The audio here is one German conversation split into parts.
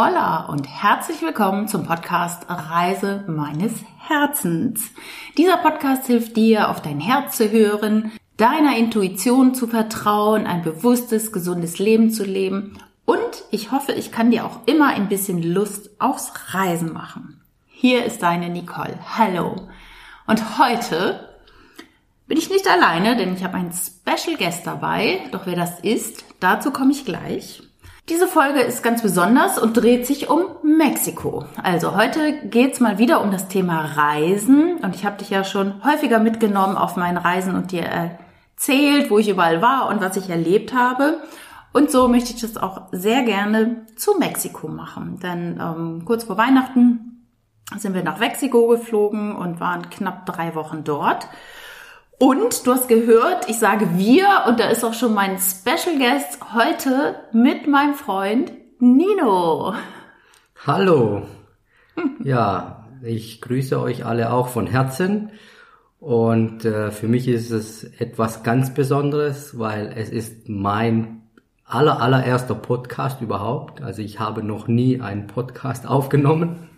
Holla und herzlich willkommen zum Podcast Reise meines Herzens. Dieser Podcast hilft dir, auf dein Herz zu hören, deiner Intuition zu vertrauen, ein bewusstes, gesundes Leben zu leben und ich hoffe, ich kann dir auch immer ein bisschen Lust aufs Reisen machen. Hier ist deine Nicole. Hallo. Und heute bin ich nicht alleine, denn ich habe einen Special Guest dabei. Doch wer das ist, dazu komme ich gleich. Diese Folge ist ganz besonders und dreht sich um Mexiko. Also heute geht's mal wieder um das Thema Reisen und ich habe dich ja schon häufiger mitgenommen auf meinen Reisen und dir erzählt, wo ich überall war und was ich erlebt habe. Und so möchte ich das auch sehr gerne zu Mexiko machen. Denn ähm, kurz vor Weihnachten sind wir nach Mexiko geflogen und waren knapp drei Wochen dort. Und du hast gehört, ich sage wir und da ist auch schon mein Special Guest heute mit meinem Freund Nino. Hallo. Ja, ich grüße euch alle auch von Herzen. Und äh, für mich ist es etwas ganz Besonderes, weil es ist mein aller allererster Podcast überhaupt. Also ich habe noch nie einen Podcast aufgenommen.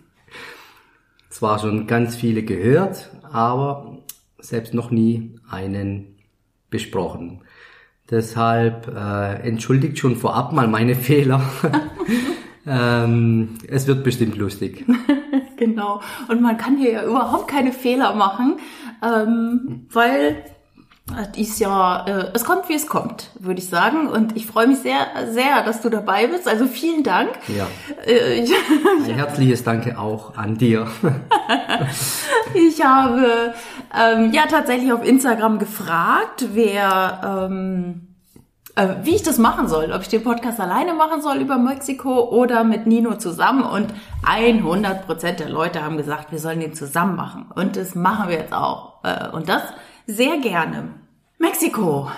Zwar schon ganz viele gehört, aber selbst noch nie einen besprochen. Deshalb äh, entschuldigt schon vorab mal meine Fehler. ähm, es wird bestimmt lustig. genau. Und man kann hier ja überhaupt keine Fehler machen, ähm, weil ist ja, äh, es kommt wie es kommt, würde ich sagen. Und ich freue mich sehr, sehr, dass du dabei bist. Also vielen Dank. Ja. Äh, Ein herzliches Danke auch an dir. ich habe ähm, ja tatsächlich auf Instagram gefragt, wer ähm, äh, wie ich das machen soll, ob ich den Podcast alleine machen soll über Mexiko oder mit Nino zusammen. Und 100 Prozent der Leute haben gesagt, wir sollen den zusammen machen. Und das machen wir jetzt auch. Äh, und das sehr gerne. Mexiko.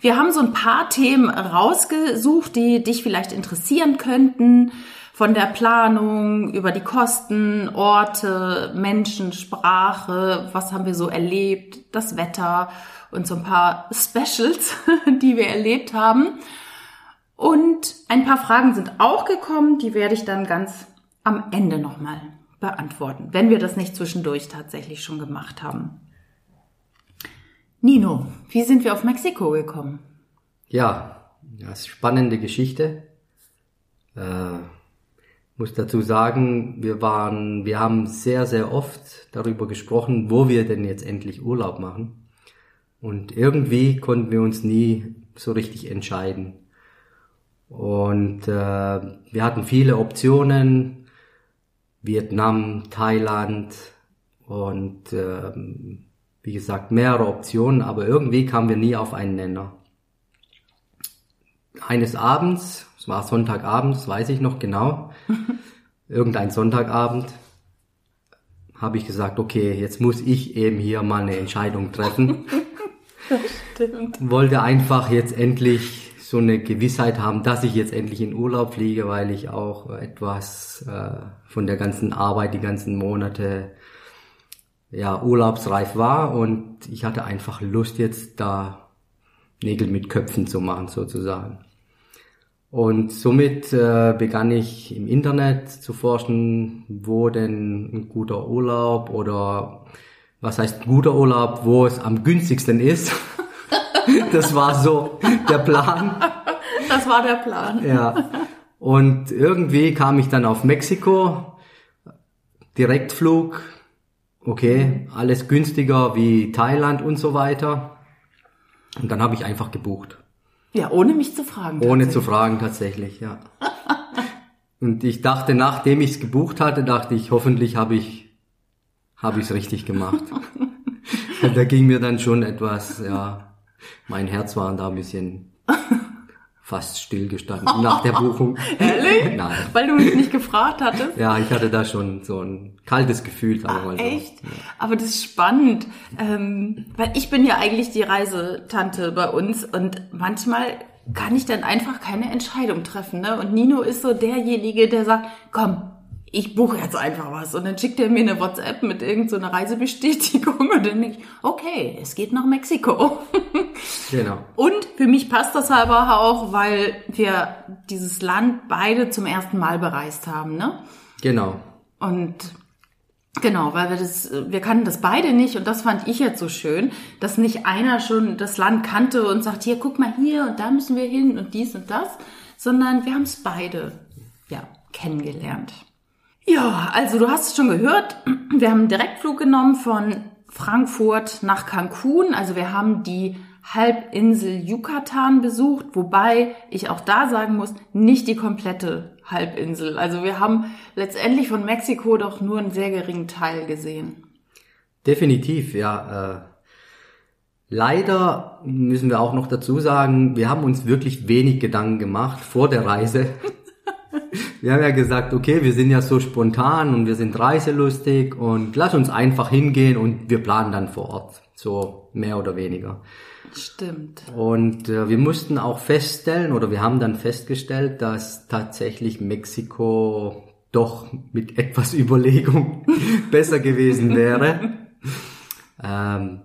Wir haben so ein paar Themen rausgesucht, die dich vielleicht interessieren könnten. Von der Planung über die Kosten, Orte, Menschen, Sprache, was haben wir so erlebt, das Wetter und so ein paar Specials, die wir erlebt haben. Und ein paar Fragen sind auch gekommen, die werde ich dann ganz am Ende nochmal beantworten, wenn wir das nicht zwischendurch tatsächlich schon gemacht haben. Nino, wie sind wir auf Mexiko gekommen? Ja, das ist spannende Geschichte. Äh, muss dazu sagen, wir waren, wir haben sehr, sehr oft darüber gesprochen, wo wir denn jetzt endlich Urlaub machen. Und irgendwie konnten wir uns nie so richtig entscheiden. Und äh, wir hatten viele Optionen, Vietnam, Thailand und äh, wie gesagt, mehrere Optionen, aber irgendwie kamen wir nie auf einen Nenner. Eines Abends, es war Sonntagabend, das weiß ich noch genau, irgendein Sonntagabend, habe ich gesagt, okay, jetzt muss ich eben hier mal eine Entscheidung treffen. stimmt. Wollte einfach jetzt endlich so eine Gewissheit haben, dass ich jetzt endlich in Urlaub fliege, weil ich auch etwas äh, von der ganzen Arbeit, die ganzen Monate ja, urlaubsreif war und ich hatte einfach Lust jetzt da Nägel mit Köpfen zu machen sozusagen. Und somit äh, begann ich im Internet zu forschen, wo denn ein guter Urlaub oder was heißt guter Urlaub, wo es am günstigsten ist. das war so der Plan. Das war der Plan. Ja. Und irgendwie kam ich dann auf Mexiko, Direktflug, okay, alles günstiger wie Thailand und so weiter. Und dann habe ich einfach gebucht. Ja, ohne mich zu fragen. Ohne zu fragen tatsächlich, ja. und ich dachte, nachdem ich es gebucht hatte, dachte ich, hoffentlich habe ich habe ich es richtig gemacht. da ging mir dann schon etwas, ja, mein Herz war da ein bisschen fast stillgestanden nach der Buchung. Ehrlich? Nein. Weil du mich nicht gefragt hattest? Ja, ich hatte da schon so ein kaltes Gefühl, sagen wir mal so. Echt? Ja. Aber das ist spannend, ähm, weil ich bin ja eigentlich die Reisetante bei uns und manchmal kann ich dann einfach keine Entscheidung treffen. Ne? Und Nino ist so derjenige, der sagt, komm, ich buche jetzt einfach was. Und dann schickt er mir eine WhatsApp mit irgendeiner so Reisebestätigung und dann denke ich, okay, es geht nach Mexiko. Genau. Und für mich passt das aber auch, weil wir dieses Land beide zum ersten Mal bereist haben, ne? Genau. Und Genau, weil wir das, wir kannten das beide nicht und das fand ich jetzt so schön, dass nicht einer schon das Land kannte und sagt, hier, guck mal hier und da müssen wir hin und dies und das, sondern wir haben es beide, ja, kennengelernt. Ja, also du hast es schon gehört, wir haben einen Direktflug genommen von Frankfurt nach Cancun, also wir haben die Halbinsel Yucatan besucht, wobei ich auch da sagen muss, nicht die komplette Halbinsel. Also wir haben letztendlich von Mexiko doch nur einen sehr geringen Teil gesehen. Definitiv, ja. Äh, leider müssen wir auch noch dazu sagen, wir haben uns wirklich wenig Gedanken gemacht vor der Reise. wir haben ja gesagt, okay, wir sind ja so spontan und wir sind reiselustig und lass uns einfach hingehen und wir planen dann vor Ort. So mehr oder weniger. Stimmt. Und äh, wir mussten auch feststellen, oder wir haben dann festgestellt, dass tatsächlich Mexiko doch mit etwas Überlegung besser gewesen wäre. ähm,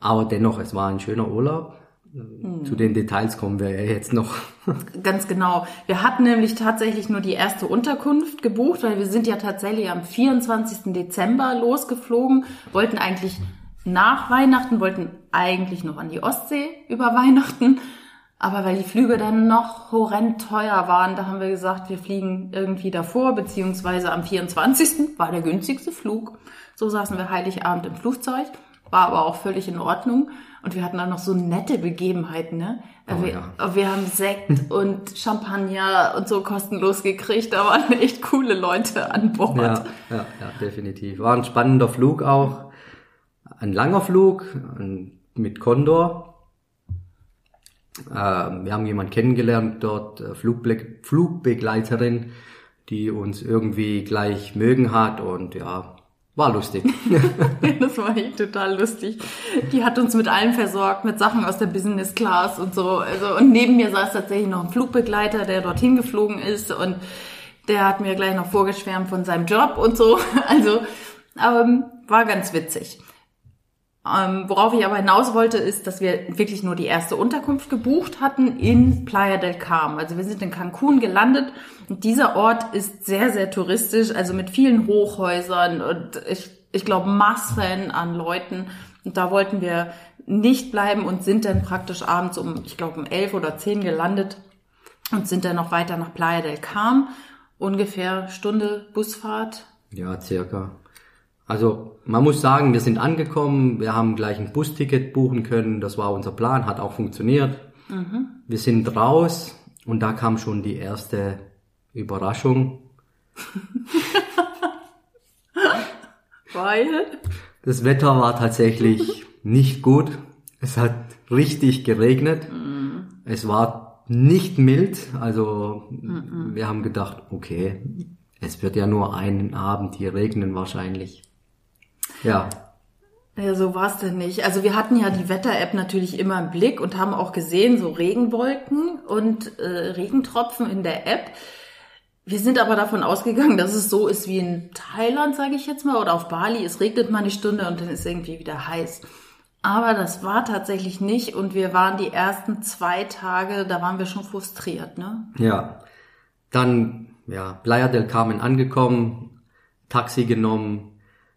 aber dennoch, es war ein schöner Urlaub. Hm. Zu den Details kommen wir ja jetzt noch. Ganz genau. Wir hatten nämlich tatsächlich nur die erste Unterkunft gebucht, weil wir sind ja tatsächlich am 24. Dezember losgeflogen, wollten eigentlich nach Weihnachten, wollten eigentlich noch an die Ostsee über Weihnachten. Aber weil die Flüge dann noch horrend teuer waren, da haben wir gesagt, wir fliegen irgendwie davor, beziehungsweise am 24. war der günstigste Flug. So saßen wir Heiligabend im Flugzeug, war aber auch völlig in Ordnung. Und wir hatten dann noch so nette Begebenheiten, ne? Oh, wir, ja. wir haben Sekt und Champagner und so kostenlos gekriegt. Da waren echt coole Leute an Bord. Ja, ja, ja definitiv. War ein spannender Flug auch ein langer Flug mit Condor. Ähm, wir haben jemanden kennengelernt dort, äh, Flugbe Flugbegleiterin, die uns irgendwie gleich mögen hat und ja, war lustig. das war echt total lustig. Die hat uns mit allem versorgt, mit Sachen aus der Business Class und so. Also, und neben mir saß tatsächlich noch ein Flugbegleiter, der dorthin geflogen ist und der hat mir gleich noch vorgeschwärmt von seinem Job und so. Also ähm, war ganz witzig. Ähm, worauf ich aber hinaus wollte, ist, dass wir wirklich nur die erste Unterkunft gebucht hatten in Playa del Carmen. Also wir sind in Cancun gelandet und dieser Ort ist sehr, sehr touristisch, also mit vielen Hochhäusern und ich, ich glaube Massen an Leuten. Und da wollten wir nicht bleiben und sind dann praktisch abends um, ich glaube um elf oder zehn gelandet und sind dann noch weiter nach Playa del Carmen. Ungefähr Stunde Busfahrt. Ja, circa. Also man muss sagen, wir sind angekommen, wir haben gleich ein Busticket buchen können, das war unser Plan, hat auch funktioniert. Mhm. Wir sind raus und da kam schon die erste Überraschung. Weil? Das Wetter war tatsächlich nicht gut. Es hat richtig geregnet. Mhm. Es war nicht mild. Also mhm. wir haben gedacht, okay, es wird ja nur einen Abend hier regnen wahrscheinlich. Ja. Ja, so war es denn nicht. Also wir hatten ja die Wetter-App natürlich immer im Blick und haben auch gesehen, so Regenwolken und äh, Regentropfen in der App. Wir sind aber davon ausgegangen, dass es so ist wie in Thailand, sage ich jetzt mal, oder auf Bali. Es regnet mal eine Stunde und dann ist irgendwie wieder heiß. Aber das war tatsächlich nicht und wir waren die ersten zwei Tage, da waren wir schon frustriert, ne? Ja. Dann, ja, Playa del Carmen angekommen, Taxi genommen,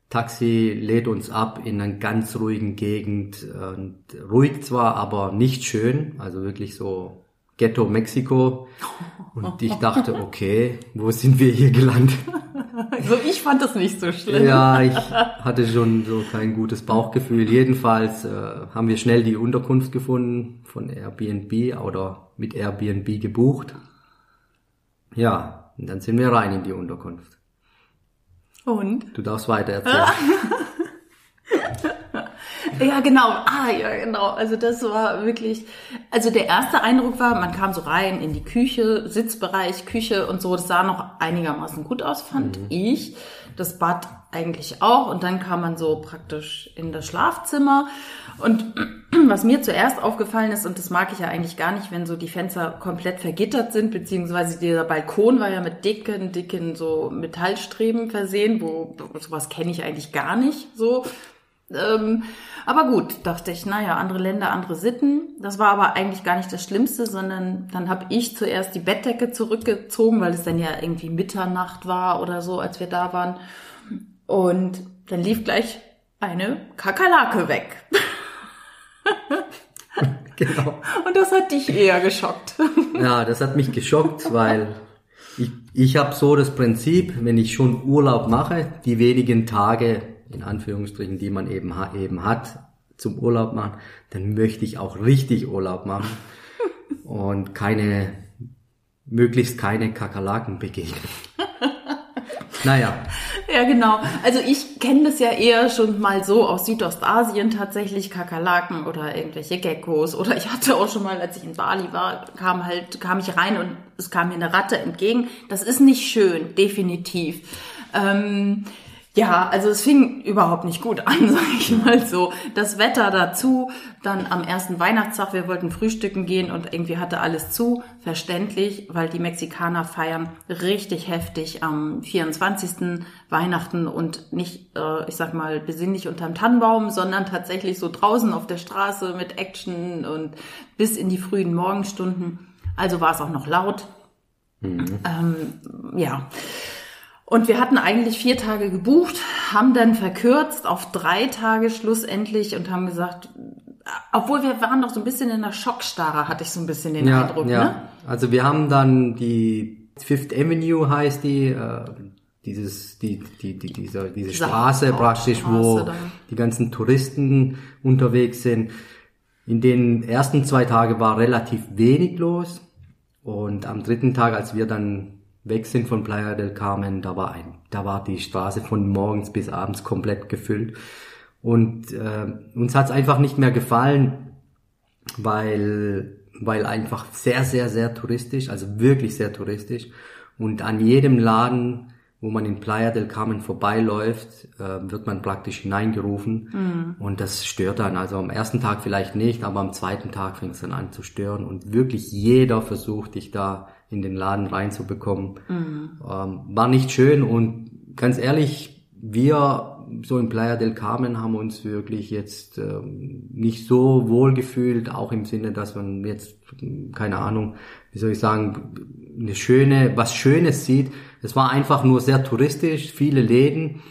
Taxi lädt uns ab in einer ganz ruhigen Gegend. Und ruhig zwar, aber nicht schön. Also wirklich so Ghetto Mexiko. Und ich dachte, okay, wo sind wir hier gelandet? Also ich fand das nicht so schlimm. Ja, ich hatte schon so kein gutes Bauchgefühl. Jedenfalls äh, haben wir schnell die Unterkunft gefunden von Airbnb oder mit Airbnb gebucht. Ja, und dann sind wir rein in die Unterkunft. Und? Du darfst weiter erzählen. ja, genau. Ah, ja, genau. Also das war wirklich, also der erste Eindruck war, man kam so rein in die Küche, Sitzbereich, Küche und so. Das sah noch einigermaßen gut aus, fand mhm. ich. Das Bad eigentlich auch. Und dann kam man so praktisch in das Schlafzimmer. Und was mir zuerst aufgefallen ist, und das mag ich ja eigentlich gar nicht, wenn so die Fenster komplett vergittert sind, beziehungsweise dieser Balkon war ja mit dicken, dicken so Metallstreben versehen, wo sowas kenne ich eigentlich gar nicht so. Ähm, aber gut, dachte ich, naja, andere Länder, andere Sitten. Das war aber eigentlich gar nicht das Schlimmste, sondern dann habe ich zuerst die Bettdecke zurückgezogen, weil es dann ja irgendwie Mitternacht war oder so, als wir da waren. Und dann lief gleich eine Kakerlake weg. Genau. Und das hat dich eher geschockt. Ja, das hat mich geschockt, weil ich, ich habe so das Prinzip, wenn ich schon Urlaub mache, die wenigen Tage, in Anführungsstrichen, die man eben, eben hat, zum Urlaub machen, dann möchte ich auch richtig Urlaub machen und keine, möglichst keine Kakerlaken begegnen. Naja, Ja, genau. Also ich kenne das ja eher schon mal so aus Südostasien tatsächlich Kakerlaken oder irgendwelche Geckos oder ich hatte auch schon mal, als ich in Bali war, kam halt kam ich rein und es kam mir eine Ratte entgegen. Das ist nicht schön, definitiv. Ähm, ja, also es fing überhaupt nicht gut an, sag ich mal so. Das Wetter dazu, dann am ersten Weihnachtstag, wir wollten frühstücken gehen und irgendwie hatte alles zu, verständlich, weil die Mexikaner feiern richtig heftig am 24. Weihnachten und nicht, äh, ich sag mal, besinnlich unterm Tannenbaum, sondern tatsächlich so draußen auf der Straße mit Action und bis in die frühen Morgenstunden. Also war es auch noch laut. Ähm, ja. Und wir hatten eigentlich vier Tage gebucht, haben dann verkürzt auf drei Tage schlussendlich und haben gesagt, obwohl wir waren noch so ein bisschen in der Schockstarre, hatte ich so ein bisschen den ja, Eindruck, ja. ne? Also wir haben dann die Fifth Avenue heißt die, äh, dieses, die, die, die, diese, diese Straße praktisch, wo dann. die ganzen Touristen unterwegs sind. In den ersten zwei Tagen war relativ wenig los. Und am dritten Tag, als wir dann weg sind von Playa del Carmen, da war ein, da war die Straße von morgens bis abends komplett gefüllt. Und äh, uns hat's einfach nicht mehr gefallen, weil, weil einfach sehr, sehr, sehr touristisch, also wirklich sehr touristisch. Und an jedem Laden, wo man in Playa del Carmen vorbeiläuft, äh, wird man praktisch hineingerufen. Und das stört dann. Also am ersten Tag vielleicht nicht, aber am zweiten Tag fängt es dann an zu stören. Und wirklich jeder versucht, dich da in den Laden reinzubekommen. Ähm, war nicht schön und ganz ehrlich, wir so in Playa del Carmen haben uns wirklich jetzt ähm, nicht so wohl gefühlt, auch im Sinne, dass man jetzt, keine Ahnung, wie soll ich sagen, eine schöne, was Schönes sieht. Es war einfach nur sehr touristisch, viele Läden.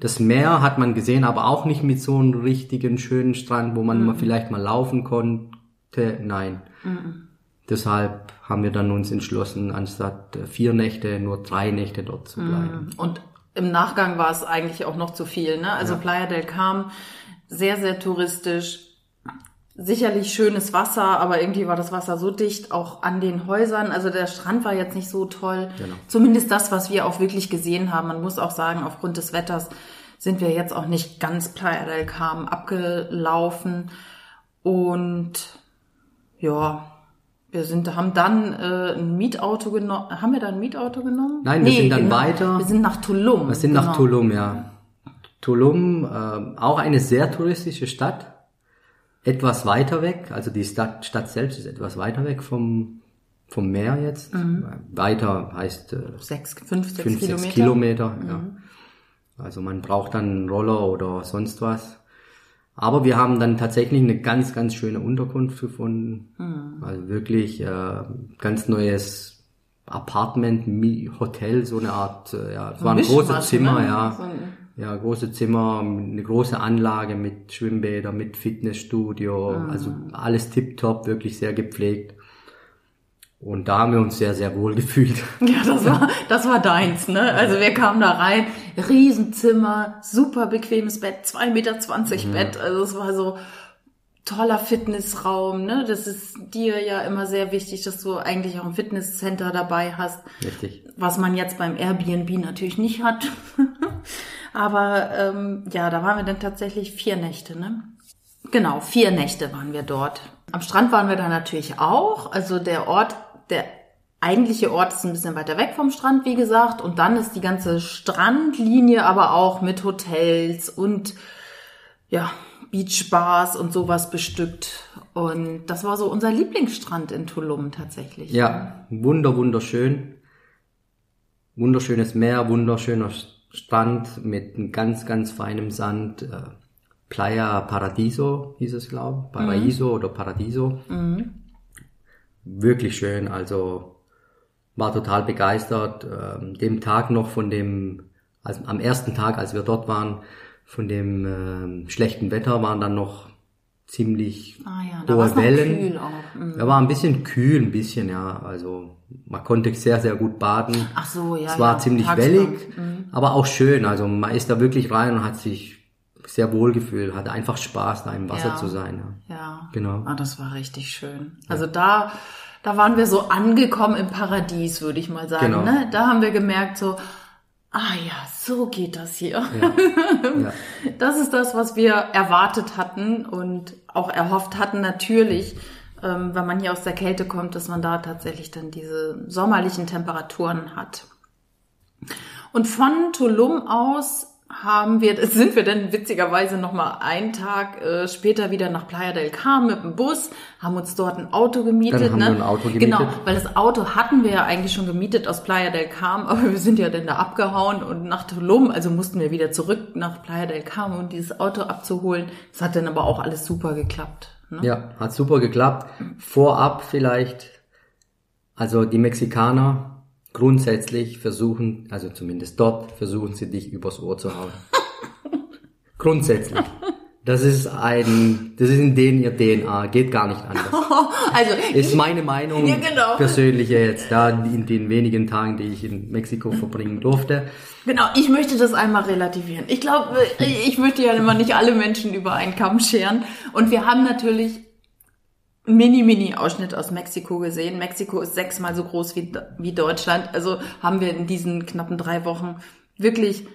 Das Meer hat man gesehen, aber auch nicht mit so einem richtigen schönen Strand, wo man mal vielleicht mal laufen konnte. Nein. Deshalb haben wir dann uns entschlossen, anstatt äh, vier Nächte nur drei Nächte dort zu bleiben. Und im Nachgang war es eigentlich auch noch zu viel, ne? Also Playa del Carmen, sehr, sehr touristisch. Sicherlich schönes Wasser, aber irgendwie war das Wasser so dicht, auch an den Häusern. Also der Strand war jetzt nicht so toll. Genau. Zumindest das, was wir auch wirklich gesehen haben. Man muss auch sagen, aufgrund des Wetters sind wir jetzt auch nicht ganz Playa del Carmen abgelaufen. Und ja, wir sind, haben dann äh, ein Mietauto genommen. Haben wir da ein Mietauto genommen? Nein, wir sind dann genau. weiter. Wir sind nach Tulum. Wir sind genau. nach Tulum, ja. Tulum, äh, auch eine sehr touristische Stadt. Etwas weiter weg, also die Stadt, Stadt selbst ist etwas weiter weg vom, vom Meer jetzt. Weiter heißt äh, Sechs, fünf, sechs fünf, Kilometer. sechs Kilometer. Ja. Also man braucht dann einen Roller oder sonst was. Aber wir haben dann tatsächlich eine ganz, ganz schöne Unterkunft gefunden. Also wirklich äh, ganz neues Apartment, Hotel, so eine Art, äh, ja, es war ein großes Zimmer, ne? ja. So Ja, große Zimmer, eine große Anlage mit Schwimmbäder, mit Fitnessstudio, also alles tipptopp, wirklich sehr gepflegt. Und da haben wir uns sehr, sehr wohl gefühlt. Ja, das war, das war deins, ne? Also wir kamen da rein, Riesenzimmer, super bequemes Bett, 2,20 Meter Bett. Also es war so toller Fitnessraum, ne? Das ist dir ja immer sehr wichtig, dass du eigentlich auch ein Fitnesscenter dabei hast. Richtig. was man jetzt beim Airbnb natürlich nicht hat. Aber ähm, ja, da waren wir dann tatsächlich vier Nächte, ne? Genau, vier Nächte waren wir dort. Am Strand waren wir da natürlich auch. Also der Ort, der eigentliche Ort ist ein bisschen weiter weg vom Strand, wie gesagt. Und dann ist die ganze Strandlinie aber auch mit Hotels und ja, Beachbars und sowas bestückt. Und das war so unser Lieblingsstrand in Tulum tatsächlich. Ja, wunder, wunderschön. Wunderschönes Meer, wunderschöner Strand mit einem ganz, ganz feinem Sand. Äh, Playa Paradiso hieß es, glaube ich. Paraiso mhm. oder Paradiso. Mhm. Wirklich schön, also war total begeistert. Ähm, dem Tag noch von dem, also am ersten Tag, als wir dort waren, von dem äh, schlechten Wetter waren dann noch ziemlich ah, ja, hohe Wellen. Kühl auch. Mhm. Er war ein bisschen kühl, ein bisschen, ja. Also man konnte sehr, sehr gut baden. Ach so, ja. Es war ja, ziemlich wellig, mhm. aber auch schön. Also man ist da wirklich rein und hat sich sehr wohl gefühlt, hatte einfach Spaß, da im Wasser ja. zu sein. Ja, ja. genau. Ah, das war richtig schön. Also da, da waren wir so angekommen im Paradies, würde ich mal sagen. Genau. Ne? Da haben wir gemerkt, so, ah ja, so geht das hier. Ja. Ja. Das ist das, was wir erwartet hatten und auch erhofft hatten, natürlich, ähm, wenn man hier aus der Kälte kommt, dass man da tatsächlich dann diese sommerlichen Temperaturen hat. Und von Tulum aus haben wir, sind wir dann witzigerweise nochmal einen Tag äh, später wieder nach Playa del Carmen mit dem Bus, haben uns dort ein Auto gemietet. Dann haben ne? wir ein Auto gemietet. Genau, weil das Auto hatten wir ja eigentlich schon gemietet aus Playa del Carmen, aber wir sind ja dann da abgehauen und nach Tulum, also mussten wir wieder zurück nach Playa del Carmen, um dieses Auto abzuholen. Das hat dann aber auch alles super geklappt. Ne? Ja, hat super geklappt. Vorab vielleicht, also die Mexikaner grundsätzlich versuchen, also zumindest dort, versuchen sie dich übers Ohr zu hauen. grundsätzlich. Das ist ein, das ist in denen ihr DNA, geht gar nicht anders. also ist meine Meinung ja, genau. persönliche jetzt, da in den wenigen Tagen, die ich in Mexiko verbringen durfte. Genau, ich möchte das einmal relativieren. Ich glaube, ich möchte ja immer nicht alle Menschen über einen Kamm scheren. Und wir haben natürlich Mini-Mini-Ausschnitt aus Mexiko gesehen. Mexiko ist sechsmal so groß wie, wie Deutschland. Also haben wir in diesen knappen drei Wochen wirklich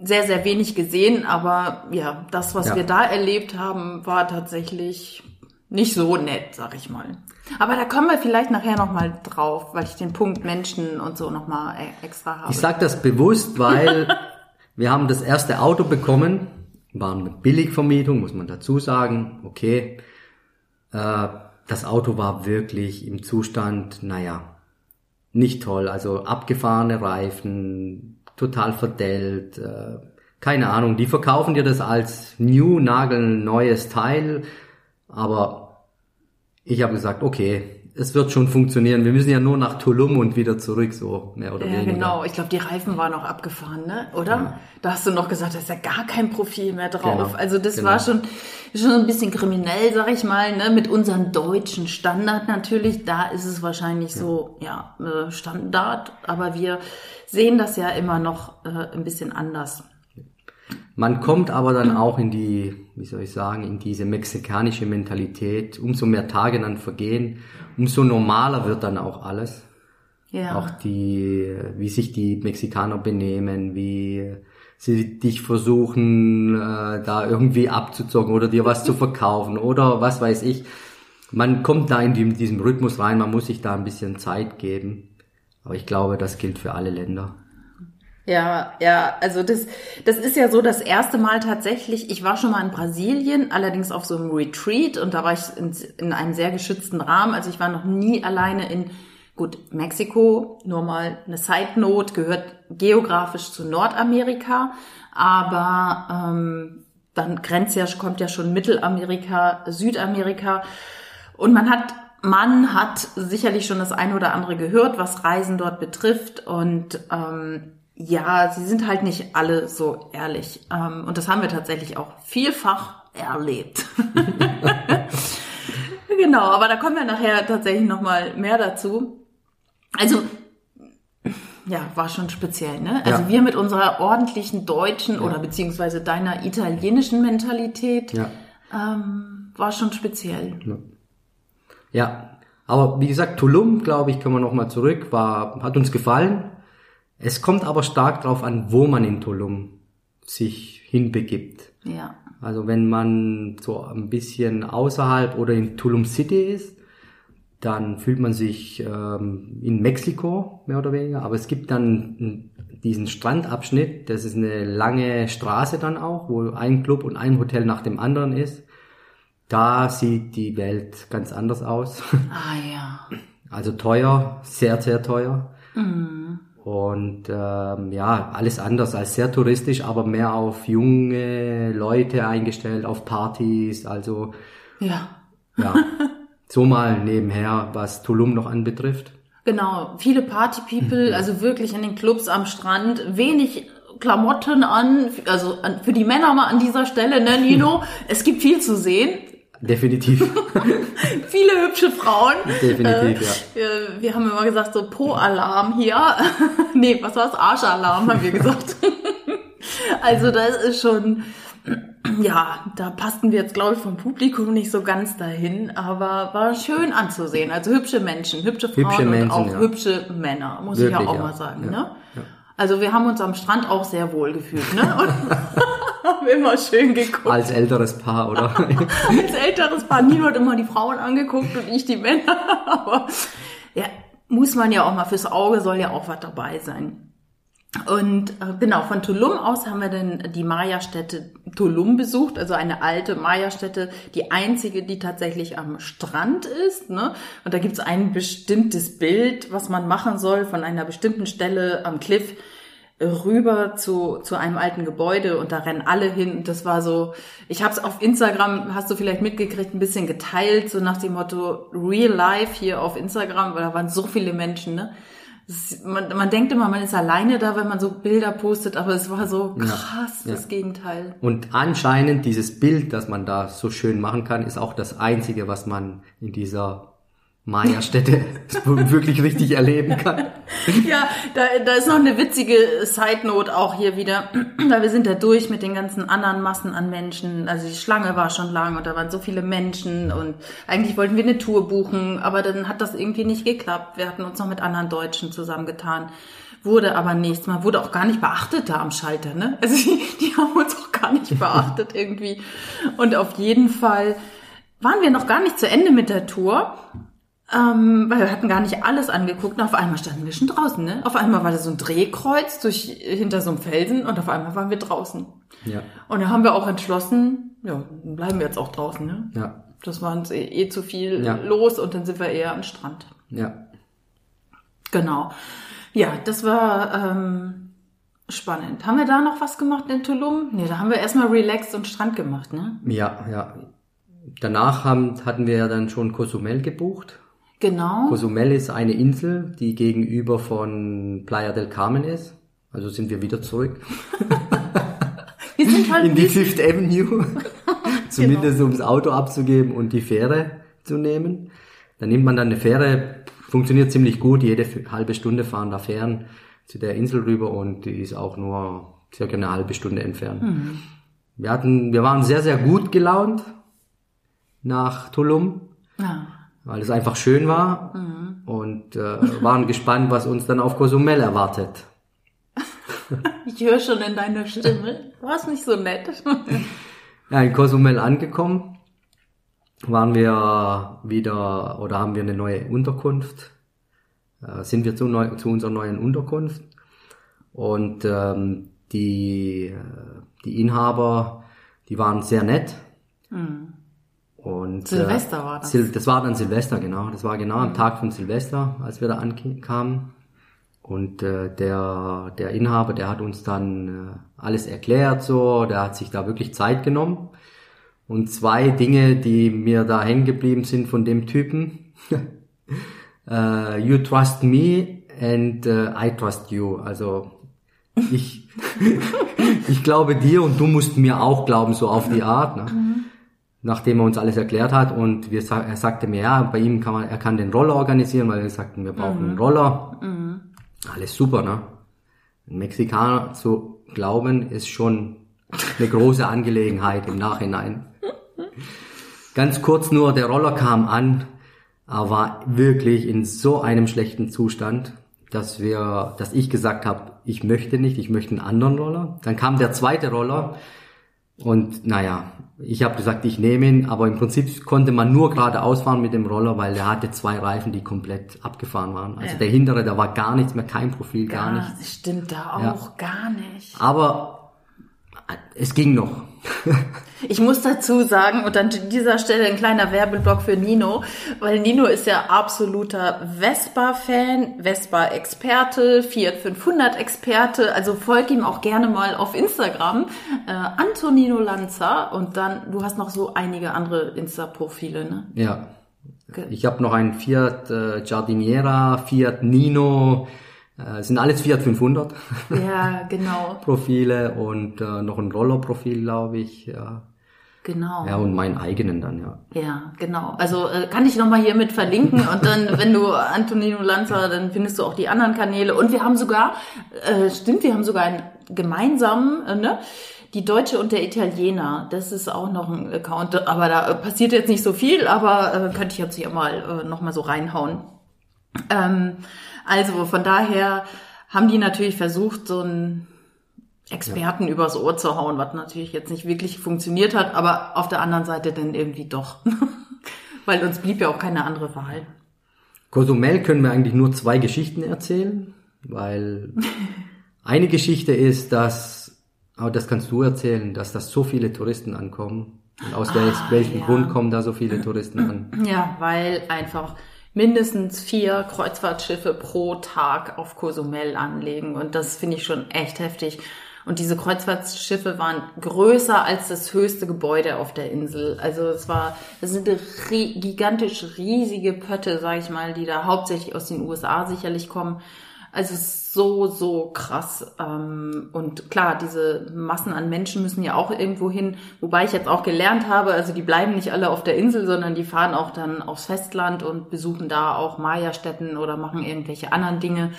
sehr, sehr wenig gesehen. Aber ja, das, was ja. wir da erlebt haben, war tatsächlich nicht so nett, sag ich mal. Aber da kommen wir vielleicht nachher nochmal drauf, weil ich den Punkt Menschen und so nochmal e-, extra habe. Ich sag das bewusst, weil wir haben das erste Auto bekommen. War eine Billigvermietung, muss man dazu sagen. Okay äh, das Auto war wirklich im Zustand, naja, nicht toll. Also abgefahrene Reifen, total verdellt, äh, keine Ahnung. Die verkaufen dir das als new, nagelneues Teil, aber ich habe gesagt, okay, es wird schon funktionieren. Wir müssen ja nur nach Tulum und wieder zurück, so mehr oder ja, weniger. Genau, ich glaube, die Reifen waren noch abgefahren, ne? Oder? Ja. Da hast du noch gesagt, da ist ja gar kein Profil mehr drauf. Genau. Also das genau. war schon schon ein bisschen kriminell, sag ich mal, ne? Mit unserem deutschen Standard natürlich. Da ist es wahrscheinlich ja. so, ja, äh, Standard, aber wir sehen das ja immer noch äh, ein bisschen anders. Man kommt aber dann auch in die, wie soll ich sagen, in diese mexikanische Mentalität. Umso mehr Tage dann vergehen, umso normaler wird dann auch alles. Ja. Auch die, wie sich die Mexikaner benehmen, wie sie dich versuchen, äh, da irgendwie abzuzocken oder dir was zu verkaufen oder was weiß ich. Man kommt da in diesem Rhythmus rein, man muss sich da ein bisschen Zeit geben. Aber ich glaube, das gilt für alle Länder. Ja, ja, also das, das ist ja so das erste Mal tatsächlich. Ich war schon mal in Brasilien, allerdings auf so einem Retreat und da war ich in, in einem sehr geschützten Rahmen. Also ich war noch nie alleine in, gut, Mexiko, nur mal eine Side Note, gehört geografisch zu Nordamerika, aber ähm, dann grenzt ja, kommt ja schon Mittelamerika, Südamerika und man hat man hat sicherlich schon das eine oder andere gehört, was Reisen dort betrifft und ähm, ja, sie sind halt nicht alle so ehrlich. Ähm, und das haben wir tatsächlich auch vielfach erlebt. genau, aber da kommen wir nachher tatsächlich nochmal mehr dazu. Also, ja, war schon speziell, ne? Also ja. wir mit unserer ordentlichen deutschen ja. oder beziehungsweise deiner italienischen Mentalität ja. ähm, war schon speziell. Ja. aber wie gesagt, Tulum, glaube ich, können wir nochmal zurück, war, hat uns gefallen. Es kommt aber stark darauf an, wo man in Tulum sich hinbegibt. Ja. Also wenn man so ein bisschen außerhalb oder in Tulum City ist, dann fühlt man sich ähm, in Mexiko, mehr oder weniger. Aber es gibt dann diesen Strandabschnitt, das ist eine lange Straße dann auch, wo ein Club und ein Hotel nach dem anderen ist. Da sieht die Welt ganz anders aus. Ah ja. Also teuer, sehr, sehr teuer. Mhm. Und ähm, ja, alles anders als sehr touristisch, aber mehr auf junge Leute eingestellt, auf Partys, also Ja. ja, so mal nebenher, was Tulum noch anbetrifft. Genau, viele Party-People, also wirklich in den Clubs am Strand, wenig Klamotten an, also für die Männer mal an dieser Stelle, ne Nino? es gibt viel zu sehen, Definitiv. viele hübsche Frauen. Definitiv, äh, äh, Wir haben immer gesagt, so Po-Alarm hier. nee, was war's? Arschalarm, haben wir gesagt. also das ist schon, ja, da passten wir jetzt, glaube ich, vom Publikum nicht so ganz dahin, aber war schön anzusehen. Also hübsche Menschen, hübsche Frauen Hübsche und Menschen, auch ja. hübsche Männer, muss ich ja Wirklich, auch ja. mal sagen. Ja, Ne? ja. Also wir haben uns am Strand auch sehr wohl gefühlt, ne? Haben immer schön geguckt. Als älteres Paar, oder? Als älteres Paar, Nino hat immer die Frauen angeguckt und ich die Männer. Aber ja, muss man ja auch mal fürs Auge, soll ja auch was dabei sein. Und äh, genau, von Tulum aus haben wir dann die Maya-Stätte Tulum besucht, also eine alte Maya-Stätte, die einzige, die tatsächlich am Strand ist. Ne? Und da gibt's ein bestimmtes Bild, was man machen soll von einer bestimmten Stelle am Cliff rüber zu, zu einem alten Gebäude und da rennen alle hin. Und das war so, ich habe es auf Instagram, hast du vielleicht mitgekriegt, ein bisschen geteilt, so nach dem Motto Real Life hier auf Instagram, weil da waren so viele Menschen, ne? Das, man, man denkt immer, man ist alleine da, wenn man so Bilder postet, aber es war so krass, ja. das Gegenteil. Und anscheinend dieses Bild, das man da so schön machen kann, ist auch das einzige, was man in dieser Maya-Stätte wirklich richtig erleben kann. Ja, da, da ist noch eine witzige Side-Note auch hier wieder. Da wir sind da durch mit den ganzen anderen Massen an Menschen. Also die Schlange war schon lang und da waren so viele Menschen und eigentlich wollten wir eine Tour buchen, aber dann hat das irgendwie nicht geklappt. Wir hatten uns noch mit anderen Deutschen zusammengetan. Wurde aber nichts. Man wurde auch gar nicht beachtet da am Schalter, ne? Also die, die haben uns auch gar nicht beachtet irgendwie. Und auf jeden Fall waren wir noch gar nicht zu Ende mit der Tour. Ähm, weil wir hatten gar nicht alles angeguckt und auf einmal standen wir schon draußen, ne? Auf einmal war da so ein Drehkreuz durch, hinter so einem Felsen und auf einmal waren wir draußen. Ja, Und da haben wir auch entschlossen, ja, bleiben wir jetzt auch draußen, ne? ja, Das war uns eh, eh zu viel Ja. los und dann sind wir eher am Strand. ja. Genau. Ja, das war ähm, spannend. Haben wir da noch was gemacht in Tulum? Nee, da haben wir erstmal relaxed und Strand gemacht, ne? Ja, ja. Danach haben, hatten wir ja dann schon Cozumel gebucht. Genau. Cozumel ist eine Insel, die gegenüber von Playa del Carmen ist. Also sind wir wieder zurück Wir sind halt in die Fifth Avenue. Zumindest um das Auto abzugeben und die Fähre zu nehmen. Dann nimmt man dann eine Fähre, funktioniert ziemlich gut. Jede halbe Stunde fahren da Fähren zu der Insel rüber und die ist auch nur circa eine halbe Stunde entfernt. Wir hatten, wir waren sehr, sehr gut gelaunt nach Tulum ja. Weil es einfach schön war und äh, waren gespannt, was uns dann auf Cozumel erwartet. Ich höre schon in deiner Stimme. War es nicht so nett? Ja, in Cozumel angekommen waren wir wieder oder haben wir eine neue Unterkunft. Äh, sind wir zu, neu, zu unserer neuen Unterkunft und ähm, die äh, die Inhaber, die waren sehr nett. Und, Silvester war das. Sil das war dann Silvester, genau. Das war genau am Tag von Silvester, als wir da ankamen. Und äh, der, der Inhaber, der hat uns dann äh, alles erklärt, so, der hat sich da wirklich Zeit genommen. Und zwei Dinge, die mir da hängen geblieben sind von dem Typen. äh, you trust me and äh, I trust you. Also ich, ich glaube dir und du musst mir auch glauben, so auf die Art. Ne? Nachdem er uns alles erklärt hat und wir, er sagte mir, ja, bei ihm kann man, er kann den Roller organisieren, weil wir sagten, wir brauchen einen Roller. Alles super, ne? Ein Mexikaner zu glauben, ist schon eine große Angelegenheit im Nachhinein. Ganz kurz nur, der Roller kam an, er war wirklich in so einem schlechten Zustand, dass wir, dass ich gesagt habe, ich möchte nicht, ich möchte einen anderen Roller. Dann kam der zweite Roller, Und naja, ich habe gesagt, ich nehme ihn, aber im Prinzip konnte man nur geradeaus fahren mit dem Roller, weil der hatte zwei Reifen, die komplett abgefahren waren. Also Ja. der hintere, da war gar nichts mehr, kein Profil, gar, nichts. Stimmt da auch Ja. gar nicht. Aber es ging noch. Ich muss dazu sagen, und an dieser Stelle ein kleiner Werbeblock für Nino, weil Nino ist ja absoluter Vespa-Fan, Vespa-Experte, Fiat 500-Experte, also folg ihm auch gerne mal auf Instagram, äh, Antonino Lanza und dann, du hast noch so einige andere Insta-Profile, ne? Ja. Ge- Ich habe noch einen Fiat äh, Giardiniera, Fiat Nino, äh, sind alles Fiat 500 Ja, genau, Profile und äh, noch ein Rollerprofil, glaube ich. Ja. genau. ja, und meinen eigenen dann, ja. Ja, genau. Also äh, kann ich nochmal hier mit verlinken und dann, wenn du Antonino Lanza, dann findest du auch die anderen Kanäle. Und wir haben sogar, äh, stimmt, wir haben sogar einen gemeinsamen, äh, ne? Die Deutsche und der Italiener, das ist auch noch ein Account, aber da äh, passiert jetzt nicht so viel, aber äh, könnte ich jetzt hier mal äh, nochmal so reinhauen. Ähm, also von daher haben die natürlich versucht, so einen Experten übers Ohr zu hauen, was natürlich jetzt nicht wirklich funktioniert hat, aber auf der anderen Seite dann irgendwie doch. Weil uns blieb ja auch keine andere Wahl. Cozumel können wir eigentlich nur zwei Geschichten erzählen, weil eine Geschichte ist, dass, aber das kannst du erzählen, dass da so viele Touristen ankommen. Und aus wel- welchem ja. Grund kommen da so viele Touristen an? Ja, weil einfach mindestens vier Kreuzfahrtschiffe pro Tag auf Cozumel anlegen. Und das finde ich schon echt heftig. Und diese Kreuzfahrtschiffe waren größer als das höchste Gebäude auf der Insel. Also es war, das sind gigantisch riesige Pötte, sage ich mal, die da hauptsächlich aus den USA sicherlich kommen. Also es ist so, so krass. Ähm, Und klar, diese Massen an Menschen müssen ja auch irgendwo hin. Wobei ich jetzt auch gelernt habe, also die bleiben nicht alle auf der Insel, sondern die fahren auch dann aufs Festland und besuchen da auch Maya-Stätten oder machen irgendwelche anderen Dinge.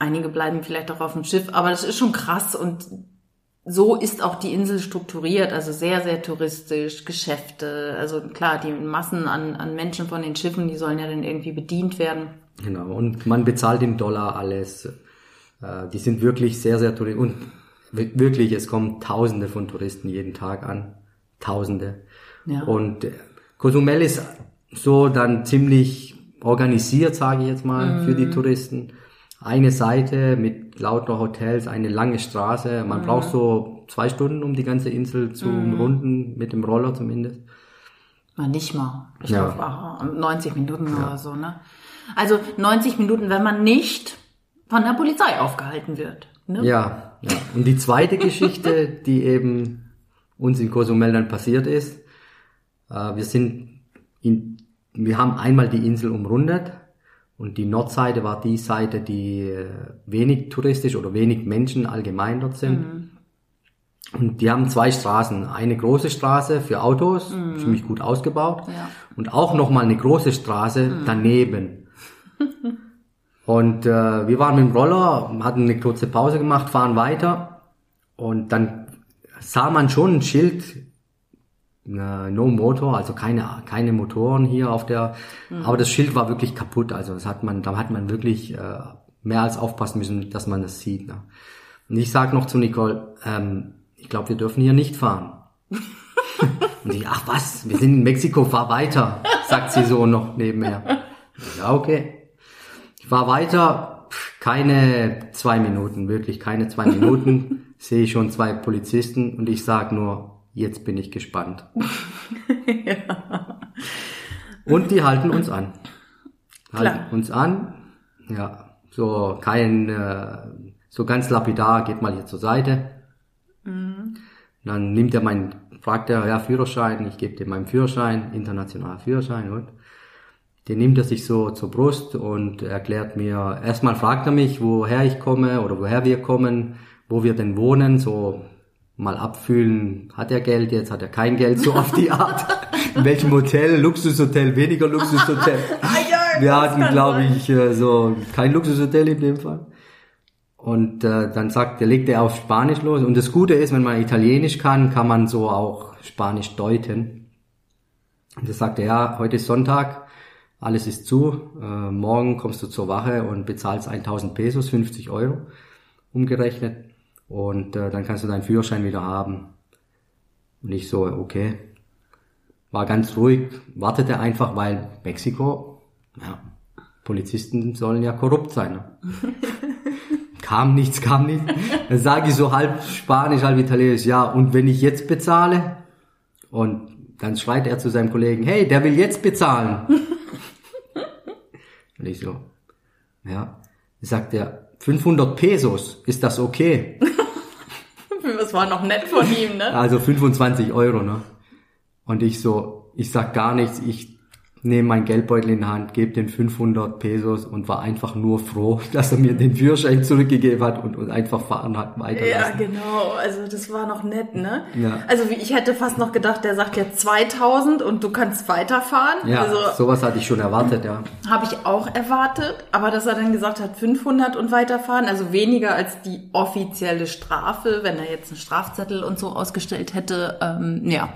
Einige bleiben vielleicht auch auf dem Schiff, aber das ist schon krass und so ist auch die Insel strukturiert, also sehr, sehr touristisch, Geschäfte, also klar, die Massen an, an Menschen von den Schiffen, die sollen ja dann irgendwie bedient werden. Genau, und man bezahlt in Dollar alles. Äh, Die sind wirklich sehr, sehr touristisch. Und wi- wirklich, es kommen Tausende von Touristen jeden Tag an. Tausende. Ja. Und äh, Cozumel ist so dann ziemlich organisiert, sage ich jetzt mal, für die Touristen. Eine Seite mit lauter Hotels, eine lange Straße. Man braucht so zwei Stunden, um die ganze Insel zu umrunden, mit dem Roller zumindest. Nicht mal. Ich Ja. glaube, ah, 90 Minuten oder so, ne? Also 90 Minuten, wenn man nicht von der Polizei aufgehalten wird. Ne? Ja, ja. Und die zweite Geschichte, die eben uns in Cozumel dann passiert ist, äh, wir sind in, wir haben einmal die Insel umrundet und die Nordseite war die Seite, die äh, wenig touristisch oder wenig Menschen allgemein dort sind. Und die haben zwei Straßen. Eine große Straße für Autos, ziemlich gut ausgebaut. Ja. Und auch nochmal eine große Straße daneben. Und äh, wir waren mit dem Roller, hatten eine kurze Pause gemacht, fahren weiter. Und dann sah man schon ein Schild, äh, No Motor, also keine, keine Motoren hier auf der, aber das Schild war wirklich kaputt. Also das hat man, da hat man wirklich äh, mehr als aufpassen müssen, dass man das sieht. Ne? Und ich sag noch zu Nicole, ähm, ich glaube, wir dürfen hier nicht fahren. Und ich, ach was, wir sind in Mexiko, fahr weiter, sagt sie so noch nebenher. Ja, okay. Ich fahr weiter, keine zwei Minuten, wirklich keine zwei Minuten, sehe ich schon zwei Polizisten und ich sag nur, jetzt bin ich gespannt. Und die halten uns an. Halten Klar. uns an, ja, so kein, äh, so ganz lapidar, geht mal hier zur Seite. Dann nimmt er meinen, fragt er, ja, Führerschein, ich gebe dir meinen Führerschein, internationaler Führerschein und den nimmt er sich so zur Brust und erklärt mir, erstmal fragt er mich, woher ich komme oder woher wir kommen, wo wir denn wohnen, so mal abfühlen, hat er Geld jetzt, hat er kein Geld, so auf die Art. In welchem Hotel, Luxushotel, weniger Luxushotel. Wir hatten, glaube ich, äh, so kein Luxushotel in dem Fall. Und äh, dann sagt, er legt er auf Spanisch los. Und das Gute ist, wenn man Italienisch kann, kann man so auch Spanisch deuten. Und er sagte, ja, heute ist Sonntag, alles ist zu, äh, morgen kommst du zur Wache und bezahlst 1000 Pesos, 50 Euro umgerechnet. Und äh, dann kannst du deinen Führerschein wieder haben. Und ich so, okay. War ganz ruhig, wartete einfach, weil Mexiko, ja, Polizisten sollen ja korrupt sein. Ne? kam nichts, kam nichts. Dann sage ich so halb Spanisch, halb Italienisch, ja, und wenn ich jetzt bezahle? Und dann schreit er zu seinem Kollegen, hey, der will jetzt bezahlen. Und ich so, ja. Sagt er, 500 Pesos, ist das okay? Das war noch nett von ihm, ne? Also 25 Euro, ne? Und ich so, ich sag gar nichts, ich nehme mein Geldbeutel in die Hand, gebe den 500 Pesos und war einfach nur froh, dass er mir den Führerschein zurückgegeben hat und uns einfach fahren hat weiter. Ja, genau. Also das war noch nett, ne? Ja. Also ich hätte fast noch gedacht, der sagt jetzt 2000 und du kannst weiterfahren. Ja, Also sowas hatte ich schon erwartet, ja. habe ich auch erwartet, aber dass er dann gesagt hat 500 und weiterfahren, also weniger als die offizielle Strafe, wenn er jetzt einen Strafzettel und so ausgestellt hätte, ähm, ja.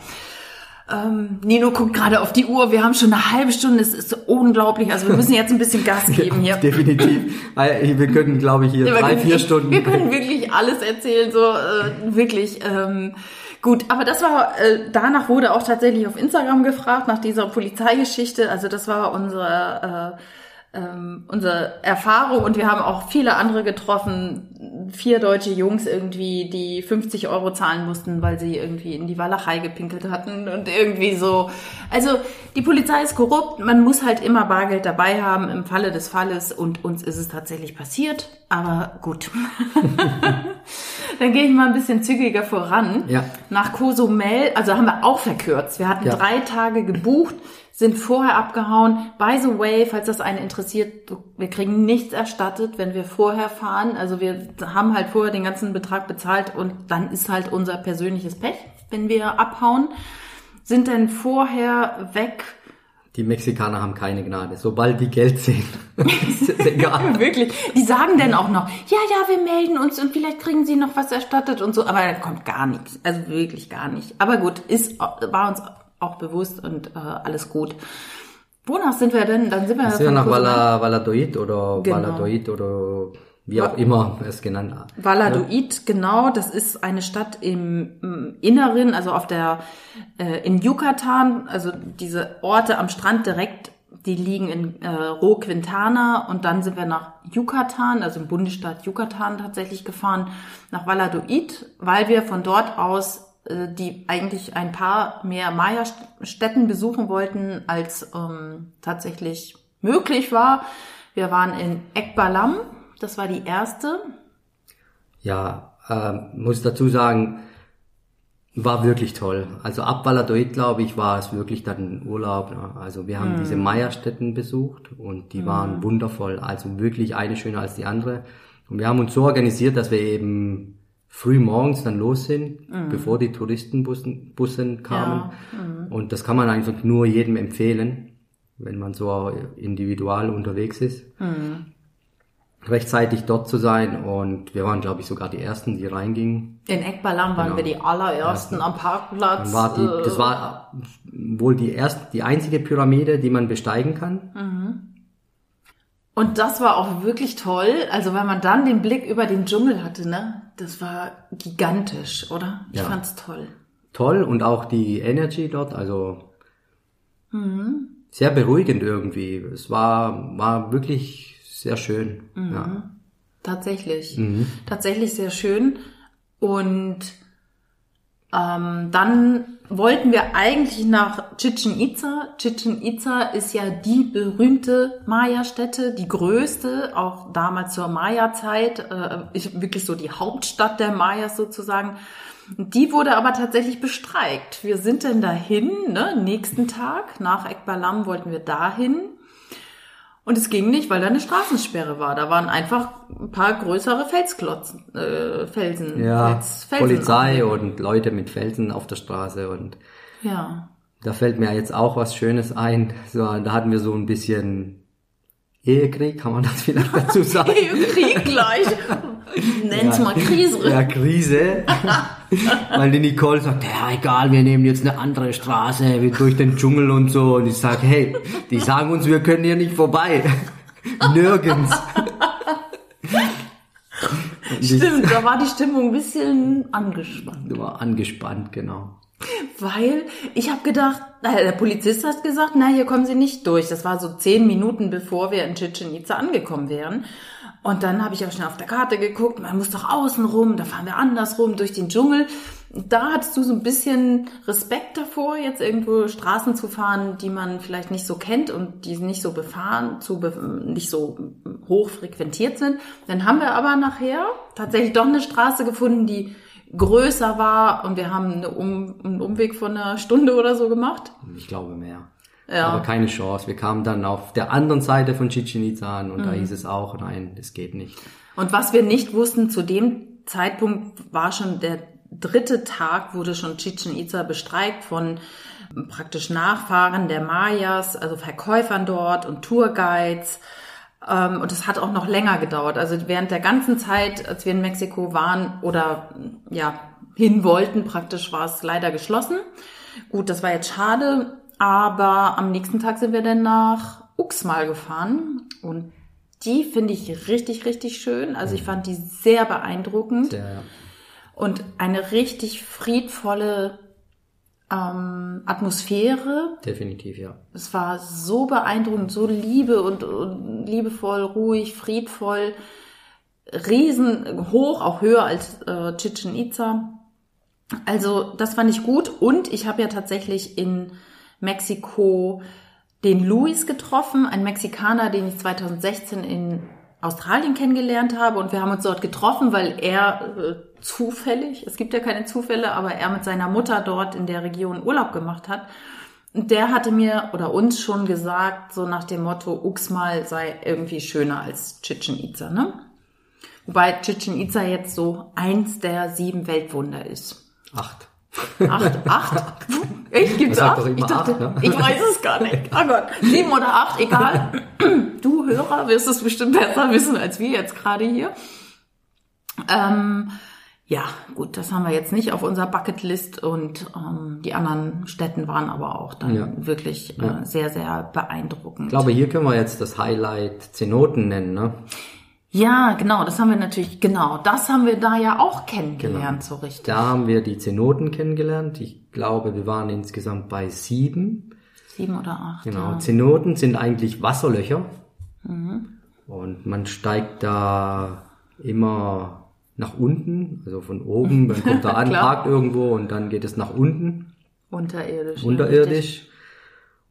Ähm, Nino guckt gerade auf die Uhr. Wir haben schon eine halbe Stunde. Es ist so unglaublich. Also wir müssen jetzt ein bisschen Gas geben hier. Definitiv. Weil Wir können, glaube ich, hier wir drei, können- vier Stunden. Wir können wirklich alles erzählen, so äh, wirklich. Ähm, gut, aber das war, äh, danach wurde auch tatsächlich auf Instagram gefragt, nach dieser Polizeigeschichte. Also das war unsere, äh, ähm, unsere Erfahrung und wir haben auch viele andere getroffen. Vier deutsche Jungs irgendwie, die 50 Euro zahlen mussten, weil sie irgendwie in die Walachei gepinkelt hatten und irgendwie so. Also die Polizei ist korrupt, man muss halt immer Bargeld dabei haben im Falle des Falles und uns ist es tatsächlich passiert, aber gut. Dann gehe ich mal ein bisschen zügiger voran. Ja. Nach Cozumel, also haben wir auch verkürzt. Wir hatten Ja. drei Tage gebucht, sind vorher abgehauen. By the way, falls das einen interessiert, wir kriegen nichts erstattet, wenn wir vorher fahren. Also wir haben halt vorher den ganzen Betrag bezahlt und dann ist halt unser persönliches Pech, wenn wir abhauen. Sind dann vorher weg. Die Mexikaner haben keine Gnade. Sobald die Geld sehen, ist es egal. Wirklich. Die sagen dann auch noch, ja, ja, wir melden uns und vielleicht kriegen sie noch was erstattet und so. Aber da kommt gar nichts. Also wirklich gar nicht. Aber gut, ist, war uns auch bewusst und äh, alles gut. Wonach sind wir denn? Dann sind wir, Sind wir nach Vala, Valladolid oder Genau. Valladolid oder wie auch immer es genannt hat. Valladolid, genau, das ist eine Stadt im, im Inneren, also auf der äh, in Yucatan, also diese Orte am Strand direkt, die liegen in äh, Ro Quintana und dann sind wir nach Yucatan, also im Bundesstaat Yucatan tatsächlich gefahren, nach Valladolid, weil wir von dort aus die eigentlich ein paar mehr Maya-Städten besuchen wollten, als ähm, tatsächlich möglich war. Wir waren in Ekbalam, das war die erste. Ja, ähm, muss dazu sagen, war wirklich toll. Also ab Valladolid, glaube ich, war es wirklich dann ein Urlaub. Ne? Also wir haben diese Meierstätten besucht und die waren wundervoll. Also wirklich eine schöner als die andere. Und wir haben uns so organisiert, dass wir eben früh morgens dann los sind, bevor die Touristenbussen Bussen kamen. Und das kann man einfach nur jedem empfehlen, wenn man so individual unterwegs ist rechtzeitig dort zu sein und wir waren, glaube ich, sogar die Ersten, die reingingen. In Ekbalam waren Genau. wir die allerersten am Parkplatz. War die, äh, das war wohl die erste, die einzige Pyramide, die man besteigen kann. Und das war auch wirklich toll. Also wenn man dann den Blick über den Dschungel hatte, ne? Das war gigantisch, oder? Ich Ja. fand's toll. Toll und auch die Energy dort, also Mhm. sehr beruhigend irgendwie. Es war, war wirklich sehr schön. Mhm. Ja. Tatsächlich. Tatsächlich sehr schön. Und ähm, dann wollten wir eigentlich nach Chichen Itza. Chichen Itza ist ja die berühmte Maya-Stätte, die größte, auch damals zur Maya-Zeit, äh, wirklich so die Hauptstadt der Mayas sozusagen. Die wurde aber tatsächlich bestreikt. Wir sind dann dahin, ne, nächsten Tag, nach Ekbalam wollten wir dahin. Und es ging nicht, weil da eine Straßensperre war. Da waren einfach ein paar größere Felsklotzen, äh, Felsen. Ja, Fels, Felsen Polizei und Leute mit Felsen auf der Straße und Ja. da fällt mir jetzt auch was Schönes ein. So, da hatten wir so ein bisschen Ehekrieg, kann man das vielleicht dazu sagen? Krieg gleich. Nenn's mal Krise. Ja, Krise. Weil die Nicole sagt, ja egal, wir nehmen jetzt eine andere Straße durch den Dschungel und so. Und ich sage, hey, die sagen uns, wir können hier nicht vorbei. Nirgends. Stimmt, da war die Stimmung ein bisschen angespannt. war angespannt, genau. Weil ich habe gedacht, der Polizist hat gesagt, na, hier kommen Sie nicht durch. Das war so zehn Minuten, bevor wir in Chichen Itza angekommen wären. Und dann habe ich auch schnell auf der Karte geguckt, man muss doch außen rum, da fahren wir andersrum durch den Dschungel. Da hattest du so ein bisschen Respekt davor, jetzt irgendwo Straßen zu fahren, die man vielleicht nicht so kennt und die nicht so befahren, zu, nicht so hoch frequentiert sind. Dann haben wir aber nachher tatsächlich doch eine Straße gefunden, die größer war und wir haben eine um, einen Umweg von einer Stunde oder so gemacht. Ich glaube mehr. Ja. Aber keine Chance. Wir kamen dann auf der anderen Seite von Chichen Itza an und da hieß es auch, nein, das geht nicht. Und was wir nicht wussten, zu dem Zeitpunkt war schon der dritte Tag, wurde schon Chichen Itza bestreikt von praktisch Nachfahren der Mayas, also Verkäufern dort und Tourguides. Ähm, Und es hat auch noch länger gedauert. Also während der ganzen Zeit, als wir in Mexiko waren oder ja hin wollten, praktisch war es leider geschlossen. Gut, das war jetzt schade, aber am nächsten Tag sind wir dann nach Uxmal gefahren und die finde ich richtig, richtig schön. Also ich fand die sehr beeindruckend Der, ja. und eine richtig friedvolle ähm, Atmosphäre. definitiv, ja. Es war so beeindruckend, so liebe und, und liebevoll, ruhig, friedvoll, riesen hoch, auch höher als äh, Chichen Itza. Also das fand ich gut und ich habe ja tatsächlich in Mexiko den Luis getroffen, ein Mexikaner, den ich 2016 in Australien kennengelernt habe und wir haben uns dort getroffen, weil er äh, zufällig, es gibt ja keine Zufälle, aber er mit seiner Mutter dort in der Region Urlaub gemacht hat. Und der hatte mir oder uns schon gesagt, so nach dem Motto, Uxmal sei irgendwie schöner als Chichen Itza, ne? Wobei Chichen Itza jetzt so eins der sieben Weltwunder ist. Acht. Acht, acht? Echt, gibt's acht? ich dachte, acht, ne? ich weiß es gar nicht. Oh Gott, sieben oder acht, egal. Du Hörer wirst es bestimmt besser wissen als wir jetzt gerade hier. Ähm, ja, gut, das haben wir jetzt nicht auf unserer Bucketlist und ähm, die anderen Städten waren aber auch dann Ja. wirklich äh, sehr, sehr beeindruckend. Ich glaube, hier können wir jetzt das Highlight Zenoten nennen, ne? Ja, genau, das haben wir natürlich, genau, das haben wir da ja auch kennengelernt, Genau. so richtig. Da haben wir die Zenoten kennengelernt. Ich glaube, wir waren insgesamt bei sieben. Sieben oder acht. Genau. Ja. Zenoten sind eigentlich Wasserlöcher. Und man steigt da immer nach unten, also von oben, man kommt da an, parkt irgendwo und dann geht es nach unten, Unterirdisch. ja, unterirdisch.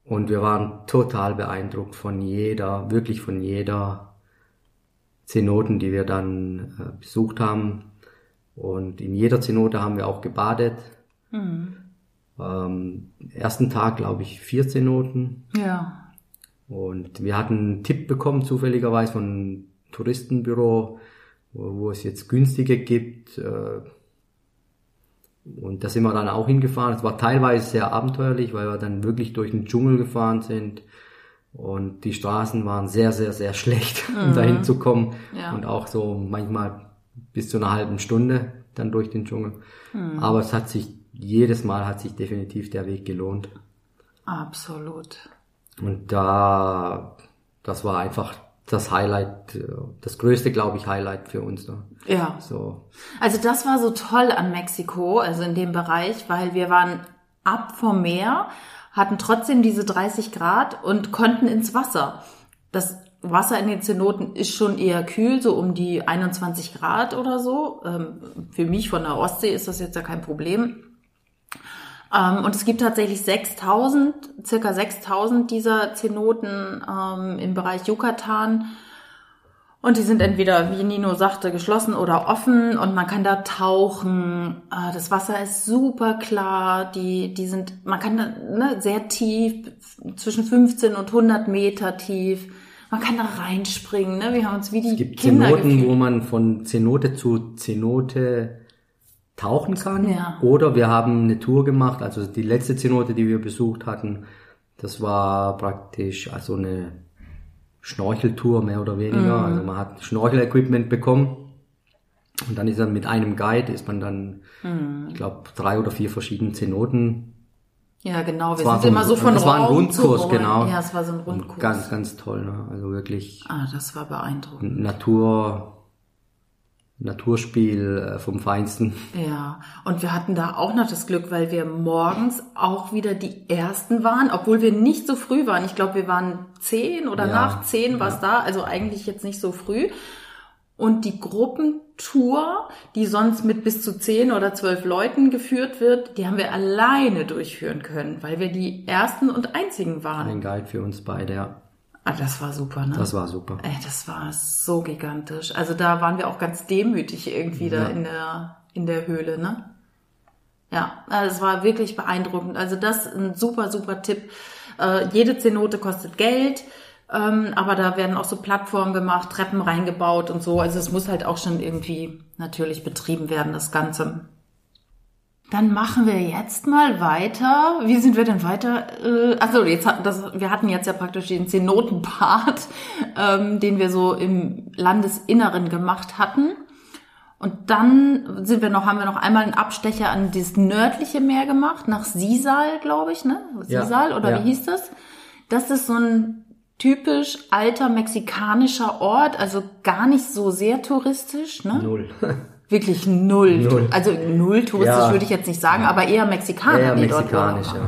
Und wir waren total beeindruckt von jeder, wirklich von jeder Zenoten, die wir dann äh, besucht haben. Und in jeder Zenote haben wir auch gebadet. Ähm, ersten Tag, glaube ich, vier Zenoten. Ja. Und wir hatten einen Tipp bekommen, zufälligerweise von einem Touristenbüro, wo, wo es jetzt günstige gibt. äh, Und da sind wir dann auch hingefahren. Es war teilweise sehr abenteuerlich, weil wir dann wirklich durch den Dschungel gefahren sind. Und die Straßen waren sehr, sehr, sehr schlecht, um dahin zu kommen. Ja. Und auch so manchmal bis zu einer halben Stunde dann durch den Dschungel. Aber es hat sich, jedes Mal hat sich definitiv der Weg gelohnt. Absolut. Und da, das war einfach das Highlight, das größte, glaube ich, Highlight für uns. Ne? Ja. So, Also das war so toll an Mexiko, also in dem Bereich, weil wir waren ab vom Meer, hatten trotzdem diese 30 Grad und konnten ins Wasser. Das Wasser in den Zenoten ist schon eher kühl, so um die 21 Grad oder so. Ähm, Für mich von der Ostsee ist das jetzt ja kein Problem. Ähm, Und es gibt tatsächlich 6000, circa 6000 dieser Zenoten ähm, im Bereich Yucatan. Und die sind entweder, wie Nino sagte, geschlossen oder offen und man kann da tauchen. Äh, Das Wasser ist super klar. Die, die sind, man kann da ne, sehr tief, zwischen 15 und 100 Meter tief. Man kann da reinspringen. Ne? Wir haben uns wie die es gibt Kinder Zenoten, gefühlt. wo man von Zenote zu Zenote tauchen kann. Ja. Oder wir haben eine Tour gemacht, also die letzte Zenote, die wir besucht hatten, das war praktisch also eine Schnorcheltour mehr oder weniger. Mhm. Also man hat Schnorchel-Equipment bekommen. Und dann ist dann mit einem Guide, ist man dann, Mhm. ich glaube, drei oder vier verschiedene Zenoten Ja, genau. Wir sind so immer so von das war ein Rundkurs, genau. Ja, es war so ein Rundkurs. Ganz, ganz toll, ne? Also wirklich ah, das war beeindruckend. Natur Naturspiel äh, vom Feinsten. Ja, und wir hatten da auch noch das Glück, weil wir morgens auch wieder die Ersten waren, obwohl wir nicht so früh waren. Ich glaube, wir waren zehn oder Ja, nach zehn war es da, also eigentlich jetzt nicht so früh. Und die Gruppentour, die sonst mit bis zu zehn oder zwölf Leuten geführt wird, die haben wir alleine durchführen können, weil wir die Ersten und Einzigen waren. Ein Guide für uns beide, ja. Ah, das war super, ne? Das war super. Ey, das war so gigantisch. Also da waren wir auch ganz demütig irgendwie da Ja. in der, in der Höhle, ne? Ja, also es war wirklich beeindruckend. Also das ist ein super, super Tipp. Äh, jede Zenote kostet Geld, ähm, aber da werden auch so Plattformen gemacht, Treppen reingebaut und so. Also es muss halt auch schon irgendwie natürlich betrieben werden, das Ganze. Dann machen wir jetzt mal weiter. Wie sind wir denn weiter? Äh, also jetzt hat das, wir hatten jetzt ja praktisch den Zehn-Noten-Part, ähm, den wir so im Landesinneren gemacht hatten. Und dann sind wir noch, haben wir noch einmal einen Abstecher an das nördliche Meer gemacht, nach Sisal, glaube ich, ne? Ja, Sisal oder ja. wie hieß das? Das ist so ein typisch alter mexikanischer Ort, also gar nicht so sehr touristisch, ne? Null. Wirklich null. Null. Also null touristisch Ja. würde ich jetzt nicht sagen, aber eher Mexikaner, Eher die dort mexikanisch, waren. ja.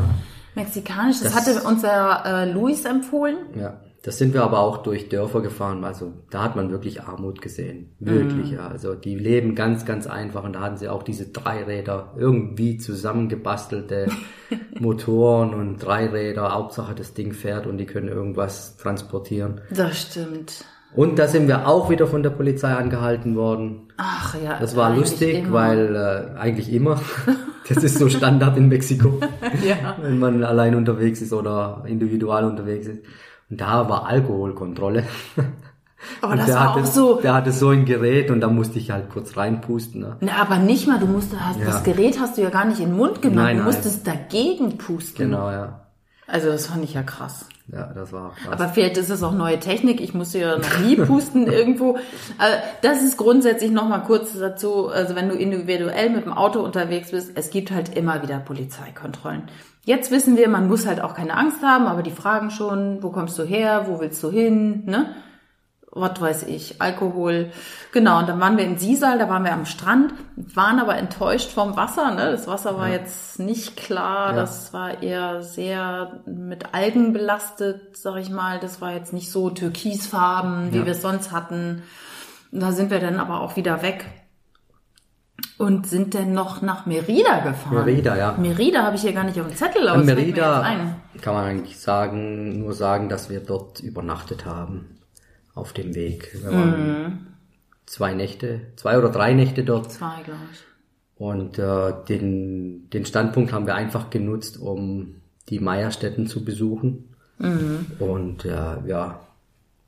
Mexikanisch, das, Das- hatte unser äh, Luis empfohlen. Ja, das sind wir aber auch durch Dörfer gefahren. Also da hat man wirklich Armut gesehen. Wirklich, ja. Also die leben ganz, ganz einfach und da hatten sie auch diese Dreiräder irgendwie zusammengebastelte Motoren und Dreiräder. Hauptsache das Ding fährt und die können irgendwas transportieren. Das stimmt. Und da sind wir auch wieder von der Polizei angehalten worden. Ach ja. Das war lustig, immer. weil äh, eigentlich immer. Das ist so Standard in Mexiko Ja. wenn man allein unterwegs ist oder individual unterwegs ist. Und da war Alkoholkontrolle. Aber Und das der war hatte, auch so. Der hatte so ein Gerät und da musste ich halt kurz reinpusten. Ne? Na, aber nicht mal, du musst, hast, Ja. das Gerät hast du ja gar nicht in den Mund genommen, Nein, du nein. musstest dagegen pusten. Genau, ja. Also das fand ich ja krass. Ja, das war krass. Aber vielleicht ist es auch neue Technik. Ich musste ja noch nie pusten irgendwo. Äh, Das ist grundsätzlich noch mal kurz dazu. Also wenn du individuell mit dem Auto unterwegs bist, es gibt halt immer wieder Polizeikontrollen. Jetzt wissen wir, man muss halt auch keine Angst haben, aber die fragen schon, wo kommst du her, wo willst du hin, ne? Was weiß ich, Alkohol. Genau, und dann waren wir in Sisal, da waren wir am Strand, waren aber enttäuscht vom Wasser. Ne? Das Wasser war jetzt nicht klar, Ja. das war eher sehr mit Algen belastet, sag ich mal. Das war jetzt nicht so türkisfarben, wie Ja. wir es sonst hatten. Und da sind wir dann aber auch wieder weg und sind dann noch nach Merida gefahren. Merida, ja. Merida habe ich hier gar nicht auf dem Zettel, aber Merida kann man eigentlich sagen, nur sagen, dass wir dort übernachtet haben auf dem Weg. Wir waren Mhm. zwei Nächte, zwei oder drei Nächte dort. Zwei, glaube ich. Und äh, den, den Standpunkt haben wir einfach genutzt, um die Meierstätten zu besuchen. Und äh, ja,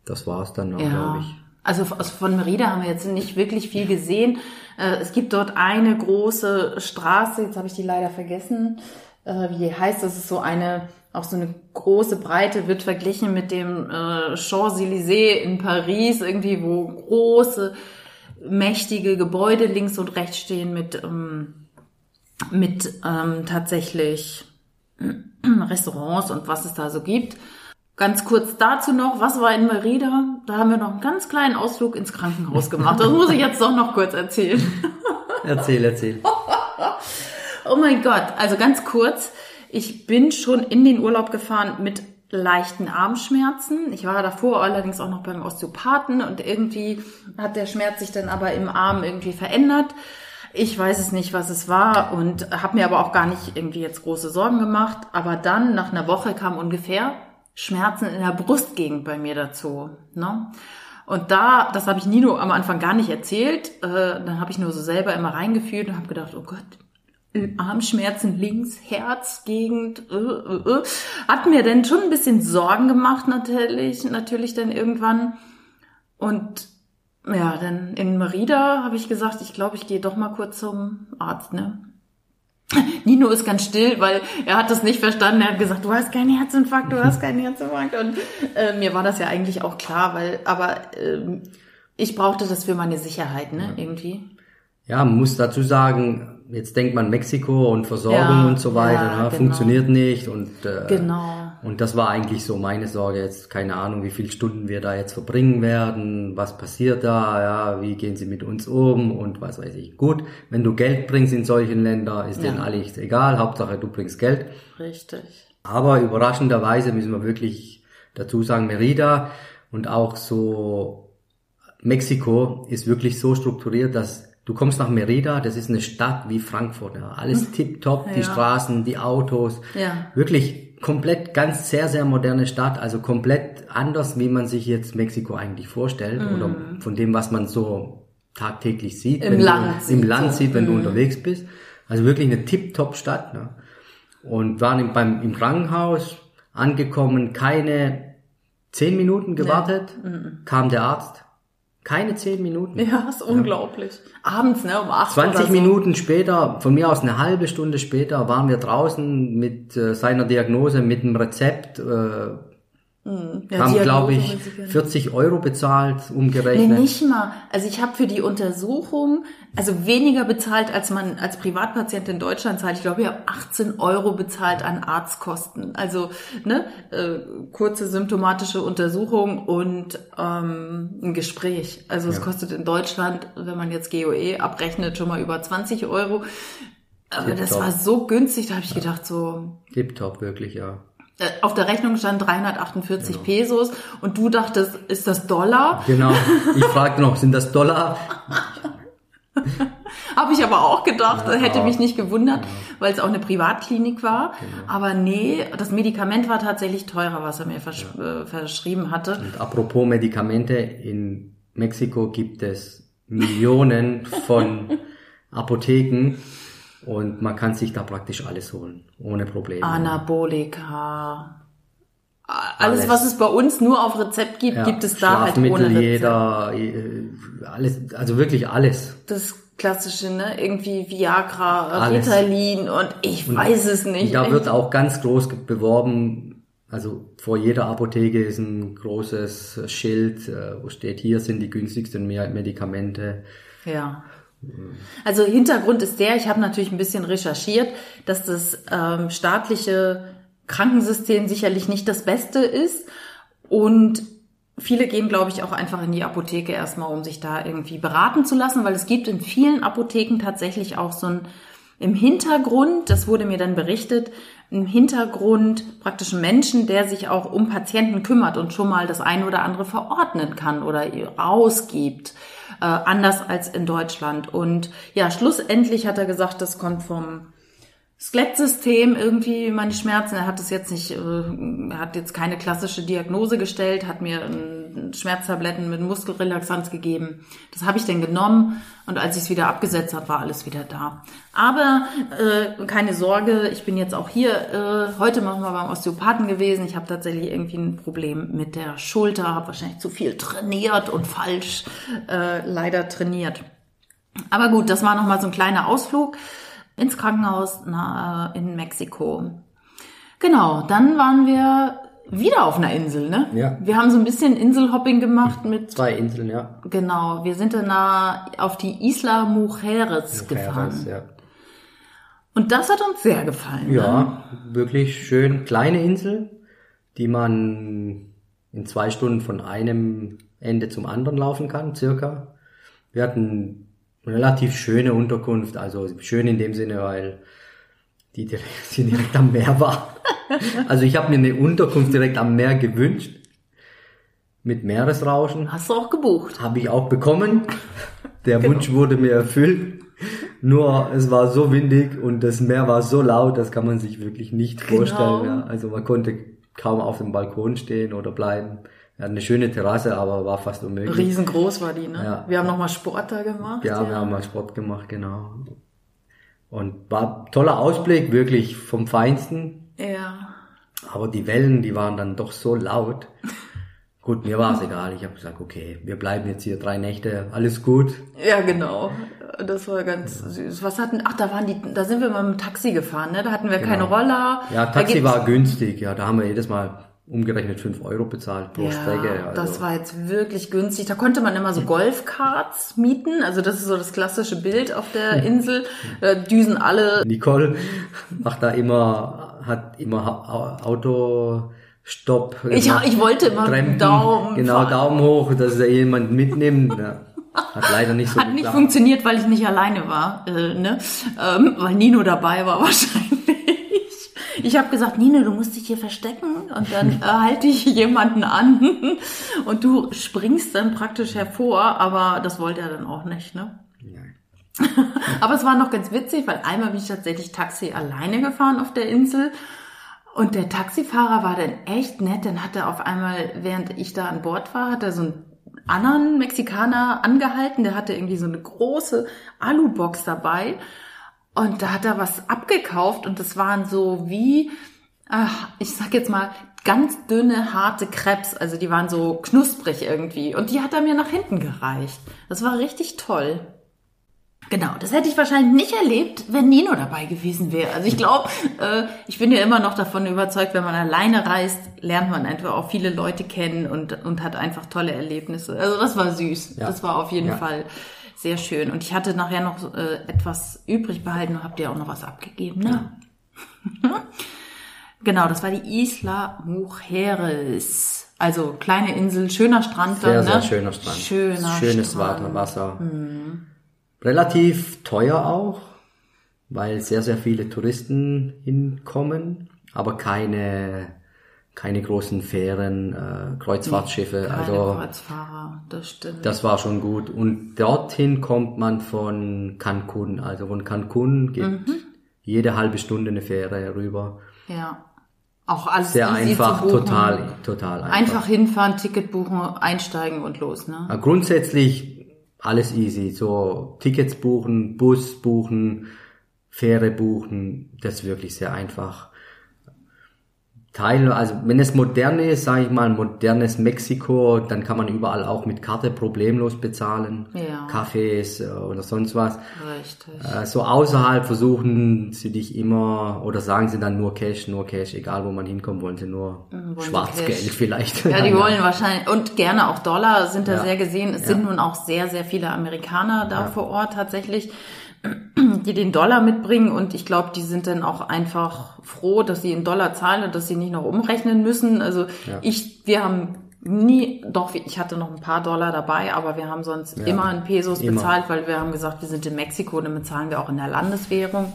das war's dann auch, glaube ich. Also aus- von Merida haben wir jetzt nicht wirklich viel gesehen. Äh, Es gibt dort eine große Straße, jetzt habe ich die leider vergessen. Äh, Wie heißt, das ist so eine, auch so eine große Breite, wird verglichen mit dem äh, Champs-Élysées in Paris, irgendwie, wo große, mächtige Gebäude links und rechts stehen mit, ähm, mit ähm, tatsächlich Restaurants und was es da so gibt. Ganz kurz dazu noch, was war in Merida? Da haben wir noch einen ganz kleinen Ausflug ins Krankenhaus gemacht. Das muss ich jetzt doch noch kurz erzählen. Erzähl, erzähl. Oh mein Gott, also ganz kurz. Ich bin schon in den Urlaub gefahren mit leichten Armschmerzen. Ich war davor allerdings auch noch beim Osteopathen und irgendwie hat der Schmerz sich dann aber im Arm irgendwie verändert. Ich weiß es nicht, was es war und habe mir aber auch gar nicht irgendwie jetzt große Sorgen gemacht. Aber dann, nach einer Woche, kam ungefähr Schmerzen in der Brustgegend bei mir dazu. Ne? Und da, das habe ich Nino am Anfang gar nicht erzählt. Äh, dann habe ich nur so selber immer reingefühlt und habe gedacht, oh Gott, Armschmerzen links, Herzgegend, äh, äh, äh. hat mir dann schon ein bisschen Sorgen gemacht natürlich, natürlich dann irgendwann. Und ja, dann in Merida habe ich gesagt, ich glaube, ich gehe doch mal kurz zum Arzt, ne? Nino ist ganz still, weil er hat das nicht verstanden. Er hat gesagt, du hast keinen Herzinfarkt, du hast keinen Herzinfarkt. Und äh, mir war das ja eigentlich auch klar, weil, aber ähm, ich brauchte das für meine Sicherheit, ne, irgendwie. Ja, muss dazu sagen, jetzt denkt man Mexiko und Versorgung Ja, und so weiter, ja, ne? genau. funktioniert nicht und äh, Genau. Und das war eigentlich so meine Sorge jetzt, keine Ahnung, wie viele Stunden wir da jetzt verbringen werden, was passiert da, ja, wie gehen sie mit uns um und was weiß ich. Gut, wenn du Geld bringst in solchen Ländern, ist Ja. denen alles egal, Hauptsache du bringst Geld. Richtig. Aber überraschenderweise müssen wir wirklich dazu sagen, Merida und auch so Mexiko ist wirklich so strukturiert, dass du kommst nach Merida, das ist eine Stadt wie Frankfurt, ja. alles tipptopp, die Hm. Ja. Straßen, die Autos, Ja. wirklich komplett ganz sehr, sehr moderne Stadt, also komplett anders, wie man sich jetzt Mexiko eigentlich vorstellt oder von dem, was man so tagtäglich sieht. Im Land du, Im Land sieht, wenn du unterwegs bist. Also wirklich eine tipptopp Stadt. Ne? Und waren im, beim, im Krankenhaus angekommen, keine zehn Minuten gewartet, kam der Arzt. Keine zehn Minuten. Ja, ist unglaublich. Abends, ne, um acht 20 oder so. Minuten später, von mir aus eine halbe Stunde später, waren wir draußen mit äh, seiner Diagnose, mit dem Rezept, äh, Ja, haben, glaube ich, weiß gar nicht. 40 Euro bezahlt, Nee, umgerechnet. nicht mal. Also ich habe für die Untersuchung, also weniger bezahlt, als man als Privatpatient in Deutschland zahlt. Ich glaube, ich habe 18 Euro bezahlt an Arztkosten. Also ne, äh, kurze symptomatische Untersuchung und ähm, ein Gespräch. Also es kostet in Deutschland, wenn man jetzt GOE abrechnet, schon mal über 20 Euro. Aber das Tipptopp. war so günstig, da habe ich gedacht, so Tipptopp, wirklich, ja. Äh, auf der Rechnung stand 348 Pesos und du dachtest, ist das Dollar? Genau. Ich fragte noch, sind das Dollar? Habe ich aber auch gedacht, Ja. hätte mich nicht gewundert, weil es auch eine Privatklinik war. Aber nee, das Medikament war tatsächlich teurer, was er mir versch äh, verschrieben hatte. Und apropos Medikamente, in Mexiko gibt es Millionen von Apotheken und man kann sich da praktisch alles holen, ohne Probleme. Anabolika. Alles, Alles. was es bei uns nur auf Rezept gibt, Ja, gibt es da halt ohne Rezept. jeder, äh, alles, also wirklich alles. Das klassische, ne? Irgendwie Viagra, Alles. Ritalin und ich weiß es nicht. Und da wird auch ganz groß beworben, also vor jeder Apotheke ist ein großes Schild, äh, wo steht, hier sind die günstigsten Me- Medikamente. Ja. Also Hintergrund ist der, ich habe natürlich ein bisschen recherchiert, dass das ähm, staatliche Krankensystem sicherlich nicht das Beste ist. Und viele gehen, glaube ich, auch einfach in die Apotheke erstmal, um sich da irgendwie beraten zu lassen, weil es gibt in vielen Apotheken tatsächlich auch so ein im Hintergrund, das wurde mir dann berichtet, im Hintergrund praktisch Menschen, der sich auch um Patienten kümmert und schon mal das eine oder andere verordnen kann oder ausgibt, anders als in Deutschland. Und ja, schlussendlich hat er gesagt, das kommt vom Skelettsystem irgendwie meine Schmerzen. Er hat es jetzt nicht, äh, er hat jetzt keine klassische Diagnose gestellt, hat mir Schmerztabletten mit Muskelrelaxanz gegeben. Das habe ich dann genommen und als ich es wieder abgesetzt habe, war alles wieder da. Aber äh, keine Sorge, ich bin jetzt auch hier äh, heute noch mal beim Osteopathen gewesen. Ich habe tatsächlich irgendwie ein Problem mit der Schulter, habe wahrscheinlich zu viel trainiert und falsch äh, leider trainiert. Aber gut, das war noch mal so ein kleiner Ausflug ins Krankenhaus na, in Mexiko. Genau, dann waren wir wieder auf einer Insel, ne? Ja. Wir haben so ein bisschen Inselhopping gemacht mit, Zwei Inseln, ja. genau, wir sind dann auf die Isla Mujeres gefahren. Mujeres, ja. Und das hat uns sehr gefallen. Ne? Ja, wirklich schön. Kleine Insel, die man in zwei Stunden von einem Ende zum anderen laufen kann, circa. Wir hatten relativ schöne Unterkunft, also schön in dem Sinne, weil die direkt, die direkt am Meer war. Also ich habe mir eine Unterkunft direkt am Meer gewünscht, mit Meeresrauschen. Hast du auch gebucht? Habe ich auch bekommen. Der Genau. Wunsch wurde mir erfüllt. Nur es war so windig und das Meer war so laut, das kann man sich wirklich nicht Genau. vorstellen. Ja. Also man konnte kaum auf dem Balkon stehen oder bleiben. Wir hatten eine schöne Terrasse, aber war fast unmöglich. Riesengroß war die, ne? Ja. Wir haben nochmal Sport da gemacht. Ja, wir haben mal Sport gemacht, genau. Und war toller Ausblick, wirklich vom Feinsten. ja. Aber die Wellen, die waren dann doch so laut. Gut, mir war es egal. Ich habe gesagt, okay, wir bleiben jetzt hier drei Nächte, alles gut. Ja, genau. Das war ganz süß. Was hatten, ach, da waren die, da sind wir mal mit dem Taxi gefahren, ne? Da hatten wir keine Roller. Ja, Taxi war günstig. Ja, da haben wir jedes Mal umgerechnet fünf Euro bezahlt pro ja, Strecke. Also, das war jetzt wirklich günstig. Da konnte man immer so Golfkarts mieten. Also das ist so das klassische Bild auf der Insel. Da düsen alle. Nicole macht da immer, hat immer Auto Stopp. Ich, ich wollte immer Trampen, Daumen. Genau. Daumen hoch, dass er jemand mitnimmt. Ja. Hat leider nicht so Hat nicht geklappt. funktioniert, weil ich nicht alleine war, äh, ne? ähm, weil Nino dabei war wahrscheinlich. Ich habe gesagt, Nino, du musst dich hier verstecken und dann äh, halte ich jemanden an und du springst dann praktisch hervor, aber das wollte er dann auch nicht, ne? Nein. Aber es war noch ganz witzig, weil einmal bin ich tatsächlich Taxi alleine gefahren auf der Insel. Und der Taxifahrer war dann echt nett. Dann hat er auf einmal, während ich da an Bord war, hat er so einen anderen Mexikaner angehalten. Der hatte irgendwie so eine große Alubox dabei. Und da hat er was abgekauft. Und das waren so wie, ach, ich sag jetzt mal, ganz dünne, harte Krebs. Also die waren so knusprig irgendwie. Und die hat er mir nach hinten gereicht. Das war richtig toll. Genau, das hätte ich wahrscheinlich nicht erlebt, wenn Nino dabei gewesen wäre. Also ich glaube, äh, ich bin ja immer noch davon überzeugt, wenn man alleine reist, lernt man einfach auch viele Leute kennen und, und hat einfach tolle Erlebnisse. Also das war süß. Ja. Das war auf jeden Ja. Fall sehr schön. Und ich hatte nachher noch äh, etwas übrig behalten und habt ihr auch noch was abgegeben, ne? genau, das war die Isla Mujeres. Also kleine Insel, schöner Strand Sehr, dann, sehr ne? schöner Strand. Schöner Schönes Strand. Wasser. Wasser. Relativ teuer auch, weil sehr, sehr viele Touristen hinkommen, aber keine, keine großen Fähren, äh, Kreuzfahrtschiffe. Keine also Kreuzfahrer, das stimmt. das war schon gut. Und dorthin kommt man von Cancun. Also von Cancun geht Mhm. jede halbe Stunde eine Fähre rüber. Ja. Auch alles Sehr einfach, total, total einfach. Einfach hinfahren, Ticket buchen, einsteigen und los, ne? Ja, grundsätzlich alles easy. So Tickets buchen, Bus buchen, Fähre buchen, das ist wirklich sehr einfach. Teil, also wenn es modern ist, sage ich mal, modernes Mexiko, dann kann man überall auch mit Karte problemlos bezahlen. Ja. Cafés äh, oder sonst was. Richtig. Äh, So außerhalb versuchen sie dich immer, oder sagen sie dann nur Cash, nur Cash, egal wo man hinkommt, wollen sie nur wollen sie Schwarzgeld Cash. vielleicht. Ja, die wollen wahrscheinlich, und gerne auch Dollar sind da Ja. sehr gesehen. Es Ja. sind nun auch sehr, sehr viele Amerikaner da vor Ort tatsächlich, die den Dollar mitbringen und ich glaube, die sind dann auch einfach froh, dass sie in Dollar zahlen und dass sie nicht noch umrechnen müssen. Also ich, wir haben nie, doch, ich hatte noch ein paar Dollar dabei, aber wir haben sonst immer in Pesos immer. bezahlt, weil wir haben gesagt, wir sind in Mexiko und dann bezahlen wir auch in der Landeswährung.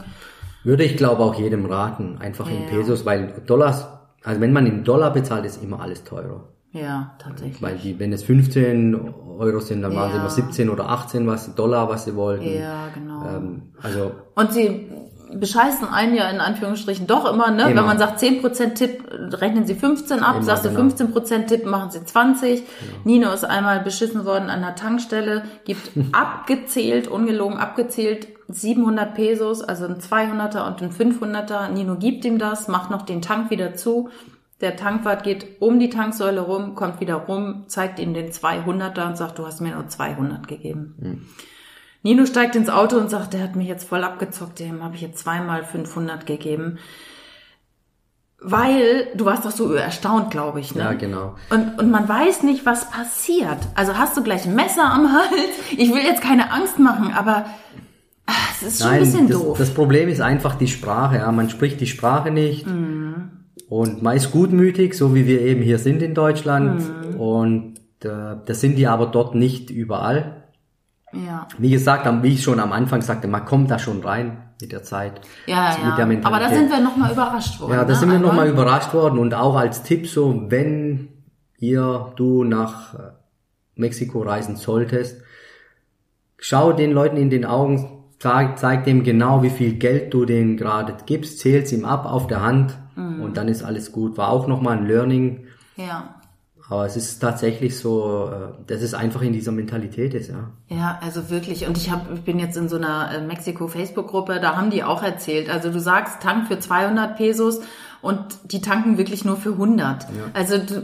Würde ich glaube auch jedem raten, einfach in Ja. Pesos, weil Dollars, also wenn man in Dollar bezahlt, ist immer alles teurer. Ja, tatsächlich. Weil die, wenn es 15 Euro sind, dann waren es Ja. immer 17 oder 18 was, Dollar, was sie wollten. Ja, genau. Ähm, also Und sie bescheißen einen ja in Anführungsstrichen doch immer, ne? Immer. Wenn man sagt 10% Tipp, rechnen sie 15 ab, Immer, sagst du genau. 15% Tipp, machen sie 20. Nino ist einmal beschissen worden an der Tankstelle, gibt abgezählt, ungelogen abgezählt, 700 Pesos, also ein 200er und ein 500er. Nino gibt ihm das, macht noch den Tank wieder zu. Der Tankwart geht um die Tanksäule rum, kommt wieder rum, zeigt ihm den 200er und sagt, du hast mir nur 200 gegeben. Nino steigt ins Auto und sagt, der hat mich jetzt voll abgezockt, dem habe ich jetzt zweimal 500 gegeben. Weil, du warst doch so erstaunt, glaube ich, ne? Ja, genau. Und, und man weiß nicht, was passiert. Also hast du gleich ein Messer am Hals? Ich will jetzt keine Angst machen, aber ah, es ist schon ein bisschen das, doof. das Problem ist einfach die Sprache. Ja. Man spricht die Sprache nicht Mhm. Und man ist gutmütig, so wie wir eben hier sind in Deutschland. Mhm. Und äh, das sind die aber dort nicht überall. ja. Wie gesagt, wie ich schon am Anfang sagte, man kommt da schon rein mit der Zeit. Ja, Also der ja. Mentalität. Aber da sind wir nochmal überrascht worden. Ja, da ne? sind wir nochmal überrascht worden und auch als Tipp so, wenn ihr, du nach äh, Mexiko reisen solltest, schau den Leuten in den Augen, zeig, zeig dem genau, wie viel Geld du denen gerade gibst, zähl's ihm ab auf der Hand Mhm. und dann ist alles gut. War auch nochmal ein Learning, Ja. aber es ist tatsächlich so, äh, dass es einfach in dieser Mentalität ist, ja. Ja, also wirklich. Und ich hab, ich bin jetzt in so einer äh, Mexiko-Facebook-Gruppe, da haben die auch erzählt. Also du sagst, Tank für 200 Pesos und die tanken wirklich nur für 100. Also du,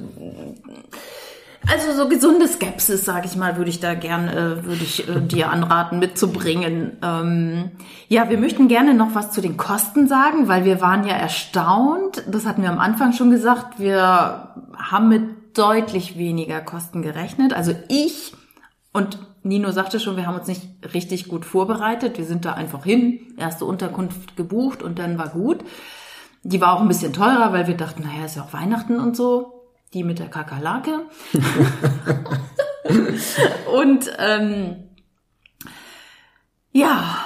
also so gesunde Skepsis, sage ich mal, würde ich da gern, äh, würde ich äh, dir anraten mitzubringen. Ähm, ja, wir möchten gerne noch was zu den Kosten sagen, weil wir waren ja erstaunt. Das hatten wir am Anfang schon gesagt. Wir haben mit deutlich weniger Kosten gerechnet. Also ich und Nino sagte schon, wir haben uns nicht richtig gut vorbereitet. Wir sind da einfach hin, erste Unterkunft gebucht und dann war gut. Die war auch ein bisschen teurer, weil wir dachten, naja, ist ja auch Weihnachten und so. Die mit der Kakerlake. und ähm, ja,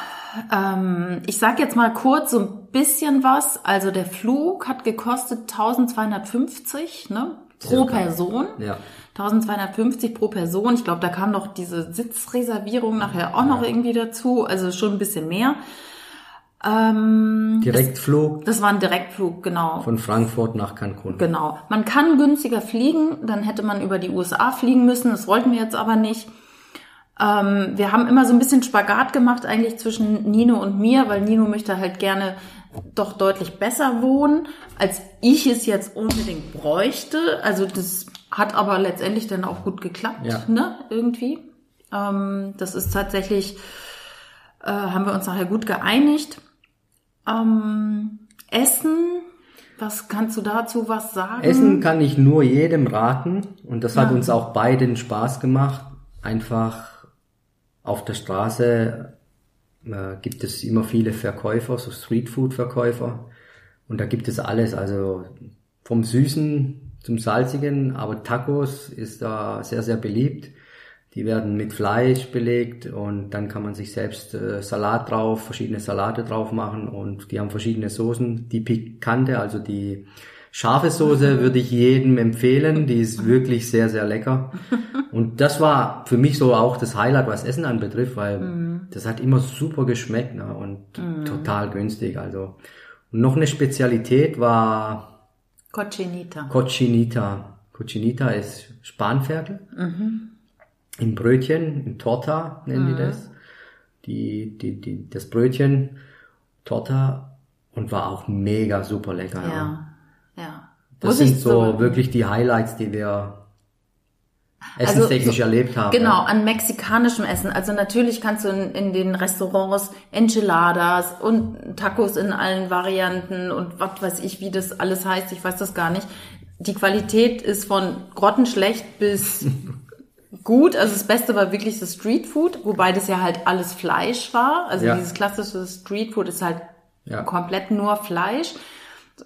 ähm, ich sag jetzt mal kurz so ein bisschen was. Also der Flug hat gekostet 1250 ne, pro Circa. Person. Ja. 1250 pro Person. Ich glaube, da kam noch diese Sitzreservierung nachher auch noch irgendwie dazu. Also schon ein bisschen mehr. Ähm, Direktflug das war ein Direktflug, genau. von Frankfurt nach Cancun. Genau. Man kann günstiger fliegen, dann hätte man über die USA fliegen müssen. Das wollten wir jetzt aber nicht. Ähm, wir haben immer so ein bisschen Spagat gemacht eigentlich zwischen Nino und mir, weil Nino möchte halt gerne doch deutlich besser wohnen, als ich es jetzt unbedingt bräuchte. Also das hat aber letztendlich dann auch gut geklappt, Ja. ne, irgendwie. Ähm, das ist tatsächlich, äh, haben wir uns nachher gut geeinigt. Ähm, Essen, was kannst du dazu was sagen? Essen kann ich nur jedem raten und das hat Ja. uns auch beiden Spaß gemacht. Einfach auf der Straße äh, gibt es immer viele Verkäufer, so Streetfood-Verkäufer und da gibt es alles, also vom Süßen zum Salzigen, aber Tacos ist da sehr, sehr beliebt. Die werden mit Fleisch belegt und dann kann man sich selbst äh, Salat drauf, verschiedene Salate drauf machen und die haben verschiedene Soßen. Die pikante, also die scharfe Soße würde ich jedem empfehlen, die ist wirklich sehr, sehr lecker. Und das war für mich so auch das Highlight, was Essen anbetrifft, weil das hat immer super geschmeckt ne? und total günstig. Also und noch eine Spezialität war Cochinita. Cochinita. Cochinita ist Spanferkel. Im Brötchen, in Torta nennen die das. Die, die, die, das Brötchen, Torta und war auch mega super lecker. Ja. Ja, ja. Das Muss sind so sagen. wirklich die Highlights, die wir Also, essenstechnisch so- erlebt haben. Genau, ja. an mexikanischem Essen. Also natürlich kannst du in, in den Restaurants Enchiladas und Tacos in allen Varianten und was weiß ich, wie das alles heißt, ich weiß das gar nicht. Die Qualität ist von grottenschlecht bis gut. Also das Beste war wirklich das Streetfood, wobei das ja halt alles Fleisch war. Also Ja. dieses klassische Streetfood ist halt Ja. komplett nur Fleisch.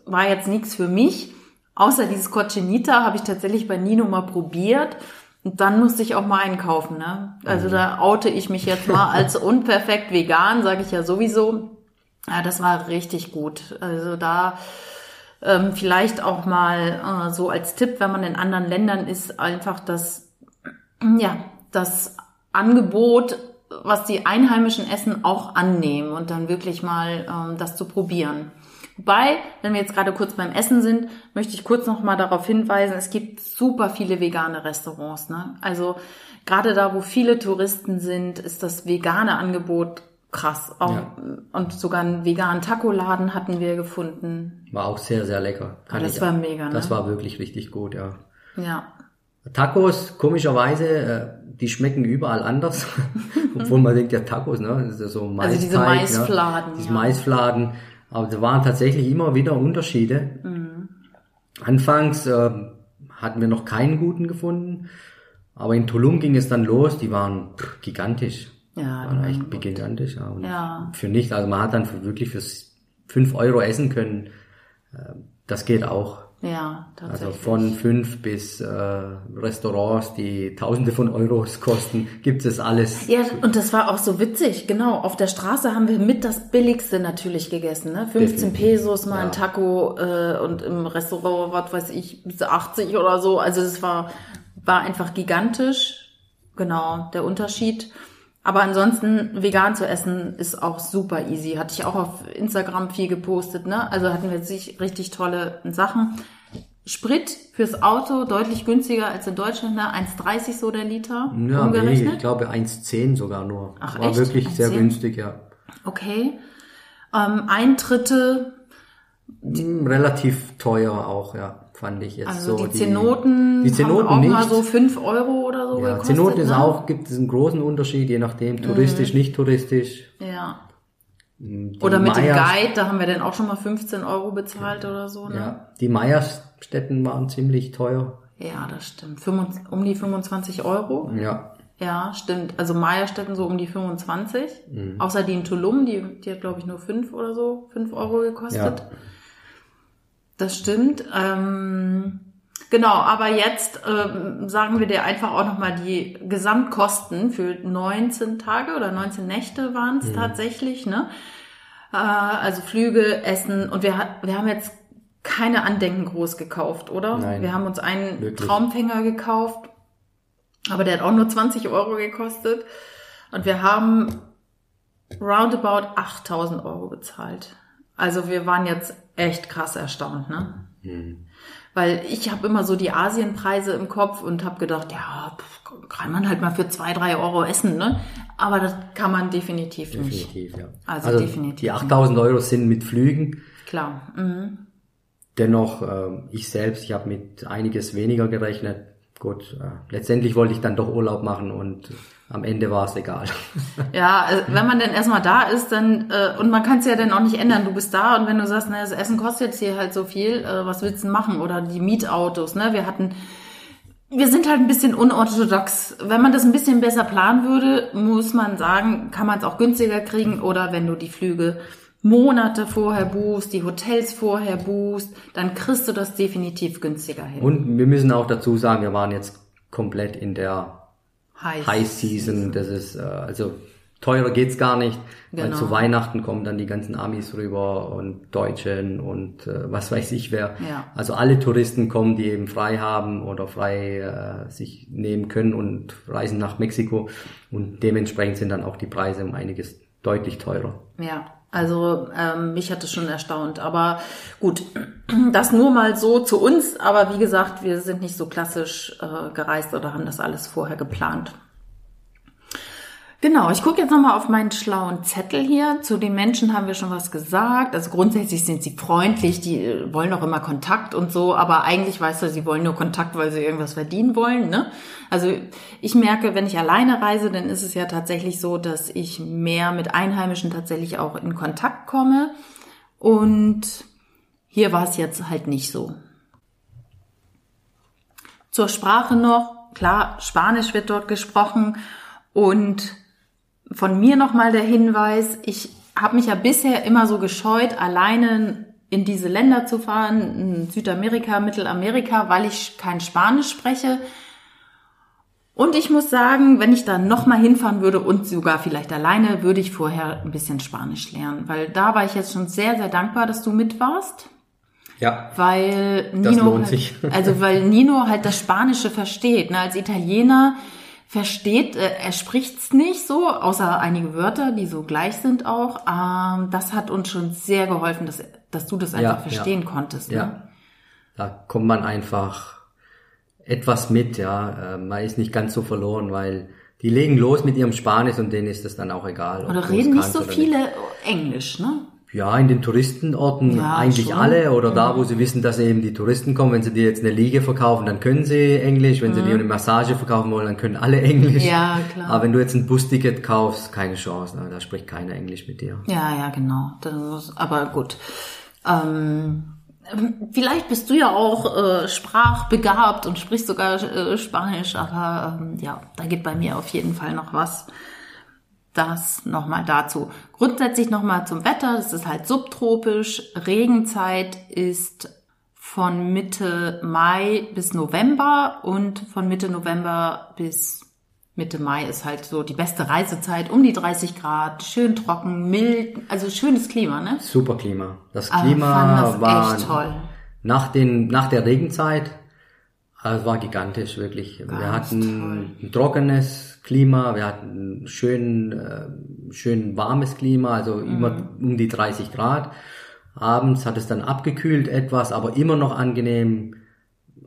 War jetzt nichts für mich. Außer dieses Cochinita habe ich tatsächlich bei Nino mal probiert. Und dann musste ich auch mal einkaufen. Ne? Also Mhm. da oute ich mich jetzt mal als unperfekt vegan, sage ich ja sowieso. Ja, das war richtig gut. Also da ähm, vielleicht auch mal äh, so als Tipp, wenn man in anderen Ländern ist, einfach das, ja, das Angebot, was die Einheimischen essen, auch annehmen und dann wirklich mal ähm, das zu probieren. Wobei, wenn wir jetzt gerade kurz beim Essen sind, möchte ich kurz noch mal darauf hinweisen, es gibt super viele vegane Restaurants. Ne? Also gerade da, wo viele Touristen sind, ist das vegane Angebot krass. Auch, Ja. Und sogar einen veganen Taco-Laden hatten wir gefunden. War auch sehr, sehr lecker. Kann das ich- war mega, ne? Das war wirklich richtig gut, ja. Ja. Tacos, komischerweise, äh, die schmecken überall anders. Obwohl man denkt, ja, Tacos, ne? Das ist ja so Maisteig, Also diese Maisfladen, Ne? Diese ja. Maisfladen. Aber da waren tatsächlich immer wieder Unterschiede. Mhm. Anfangs äh, hatten wir noch keinen guten gefunden. Aber in Tulum ging es dann los. Die waren pff, gigantisch. Ja, waren die echt gigantisch. Ja. Ja. Für nicht, also man hat dann für, wirklich für 5 Euro essen können. Äh, Das geht auch. Ja, Also tatsächlich. von fünf bis äh, Restaurants, die Tausende von Euros kosten, gibt es alles. Ja, und das war auch so witzig, genau. Auf der Straße haben wir mit das Billigste natürlich gegessen, ne? 15 Definitiv, Pesos mal ein ja. Taco äh, und im Restaurant, was weiß ich, bis 80 oder so. Also es war, war einfach gigantisch. Genau, der Unterschied. Aber ansonsten vegan zu essen ist auch super easy. Hatte ich auch auf Instagram viel gepostet, ne? Also hatten wir sich richtig tolle Sachen. Sprit fürs Auto deutlich günstiger als in Deutschland, ne? 1,30 so der Liter Ja, nee, umgerechnet. ich glaube 1,10 sogar nur. Ach, War echt? wirklich sehr 1,10? günstig, ja. Okay. Ähm, Eintritte, Hm, Relativ teuer auch, ja, fand ich jetzt also so. die Zenoten, die Zenoten haben auch nicht. mal so 5 Euro oder so ja, gekostet. Zenoten ist ne? Mhm. auch, gibt es einen großen Unterschied, je nachdem, touristisch, nicht touristisch. Ja. Die Oder mit dem Maya- Guide, da haben wir dann auch schon mal 15 Euro bezahlt oder so, ne? Ja, die Meierstätten waren ziemlich teuer. Ja, das stimmt. 25, um die 25 Euro. Ja, Ja, stimmt. Also Meierstetten so um die 25. Mhm. Außer die in Tulum, die, die hat glaube ich nur 5 oder so, 5 Euro gekostet. Das stimmt. Ähm, genau, aber jetzt ähm, sagen wir dir einfach auch nochmal die Gesamtkosten für 19 Tage oder 19 Nächte waren es tatsächlich, ne? Äh, also Flüge, Essen und wir, wir haben jetzt keine Andenken groß gekauft, oder? Nein. Wir haben uns einen Wirklich. Traumfänger gekauft, aber der hat auch nur 20 Euro gekostet und wir haben roundabout 8000 Euro bezahlt. Also wir waren jetzt echt krass erstaunt, ne? Weil ich habe immer so die Asienpreise im Kopf und habe gedacht, ja, pff, kann man halt mal für zwei, drei Euro essen, ne? Aber das kann man definitiv, nicht. Definitiv, ja. Also definitiv Die 8000 Euro sind mit Flügen. Klar. Mhm. Dennoch, äh, ich selbst, ich habe mit einiges weniger gerechnet. Gut, äh, letztendlich wollte ich dann doch Urlaub machen und am Ende war es egal. Ja, also wenn man denn erstmal da ist, dann, äh, und man kann es ja dann auch nicht ändern, du bist da und wenn du sagst, na, das Essen kostet jetzt hier halt so viel, äh, was willst du machen? Oder die Mietautos, ne? Wir hatten, wir sind halt ein bisschen unorthodox. Wenn man das ein bisschen besser planen würde, muss man sagen, kann man es auch günstiger kriegen oder wenn du die Flüge Monate vorher buchst, die Hotels vorher buchst, dann kriegst du das definitiv günstiger hin. Und wir müssen auch dazu sagen, wir waren jetzt komplett in der Heiß. High Season. Das ist, äh, also teurer geht's gar nicht. Weil Genau. zu Weihnachten kommen dann die ganzen Amis rüber und Deutschen und äh, was weiß ich wer. Ja. Also alle Touristen kommen, die eben frei haben oder frei äh, sich nehmen können und reisen nach Mexiko. Und dementsprechend sind dann auch die Preise um einiges deutlich teurer. Ja, also ähm, mich hat es schon erstaunt. Aber gut, das nur mal so zu uns. Aber wie gesagt, wir sind nicht so klassisch äh, gereist oder haben das alles vorher geplant. Genau, ich gucke jetzt nochmal auf meinen schlauen Zettel hier. Zu den Menschen haben wir schon was gesagt. Also grundsätzlich sind sie freundlich, die äh, wollen auch immer Kontakt und so, aber eigentlich weißt du, sie wollen nur Kontakt, weil sie irgendwas verdienen wollen. Ne? Also ich merke, wenn ich alleine reise, dann ist es ja tatsächlich so, dass ich mehr mit Einheimischen tatsächlich auch in Kontakt komme. Und hier war es jetzt halt nicht so. Zur Sprache noch, klar, Spanisch wird dort gesprochen und von mir nochmal der Hinweis, ich habe mich ja bisher immer so gescheut, alleine in diese Länder zu fahren, in Südamerika, Mittelamerika, weil ich kein Spanisch spreche. Und ich muss sagen, wenn ich da nochmal hinfahren würde und sogar vielleicht alleine, würde ich vorher ein bisschen Spanisch lernen, weil da war ich jetzt schon sehr, sehr dankbar, dass du mit warst Ja. weil Das Nino lohnt halt, sich. also weil Nino halt das Spanische versteht. Ne? Als Italiener versteht, äh, er spricht's nicht so, außer einige Wörter, die so gleich sind auch. Ähm, das hat uns schon sehr geholfen, dass, dass du das einfach Ja, verstehen ja. konntest. Ne? Ja. Da kommt man einfach etwas mit, ja. Äh, Man ist nicht ganz so verloren, weil die legen los mit ihrem Spanisch und denen ist es dann auch egal. Oder reden nicht so viele Englisch, ne? Ja, in den Touristenorten Ja, eigentlich schon. Mhm. alle oder da, wo sie wissen, dass eben die Touristen kommen. Wenn sie dir jetzt eine Liege verkaufen, dann können sie Englisch. Wenn sie dir eine Massage verkaufen wollen, dann können alle Englisch. Mhm. Ja, klar. Aber wenn du jetzt ein Busticket kaufst, keine Chance. Ne? Da spricht keiner Englisch mit dir. Ja, ja, genau. Das aber gut. Ähm, vielleicht bist du ja auch äh, sprachbegabt und sprichst sogar äh, Spanisch, aber ähm, ja, da geht bei mir auf jeden Fall noch was. Das nochmal dazu. Grundsätzlich nochmal zum Wetter. Es ist halt subtropisch. Regenzeit ist von Mitte Mai bis November und von Mitte November bis Mitte Mai ist halt so die beste Reisezeit, um die 30 Grad, schön trocken, mild, also schönes Klima, ne? Super Klima. Das Klima fand das war echt toll. nach den nach der Regenzeit, also es war gigantisch wirklich. wir Ganz hatten ein trockenes Klima, wir hatten schön äh, schön warmes Klima, also Mhm. immer um die 30 Grad. Abends hat es dann abgekühlt etwas, aber immer noch angenehm.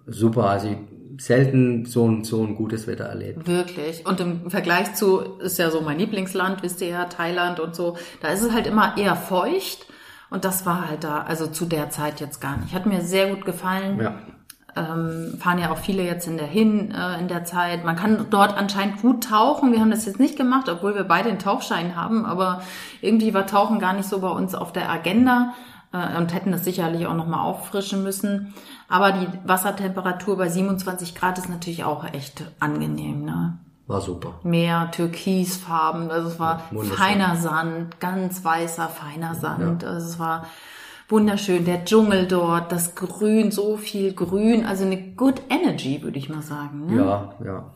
Super, also ich selten so ein so ein gutes Wetter erlebt. Wirklich. Und im Vergleich zu, ist ja so mein Lieblingsland, wisst ihr ja, Thailand und so, da ist es halt immer eher feucht. Und das war halt da, also zu der Zeit jetzt gar nicht. Hat mir sehr gut gefallen. Ja. Ähm, fahren ja auch viele jetzt in der hin äh, in der Zeit. Man kann dort anscheinend gut tauchen. Wir haben das jetzt nicht gemacht, obwohl wir beide den Tauchschein haben, aber irgendwie war Tauchen gar nicht so bei uns auf der Agenda äh, und hätten das sicherlich auch nochmal auffrischen müssen. Aber die Wassertemperatur bei 27 Grad ist natürlich auch echt angenehm. Ne? War super. Meer, Türkisfarben, also es war wunderschön. feiner Sand, ganz weißer, feiner Sand. Also es war wunderschön, der Dschungel dort, das Grün, so viel Grün, also eine good energy, würde ich mal sagen. Ne? Ja, ja.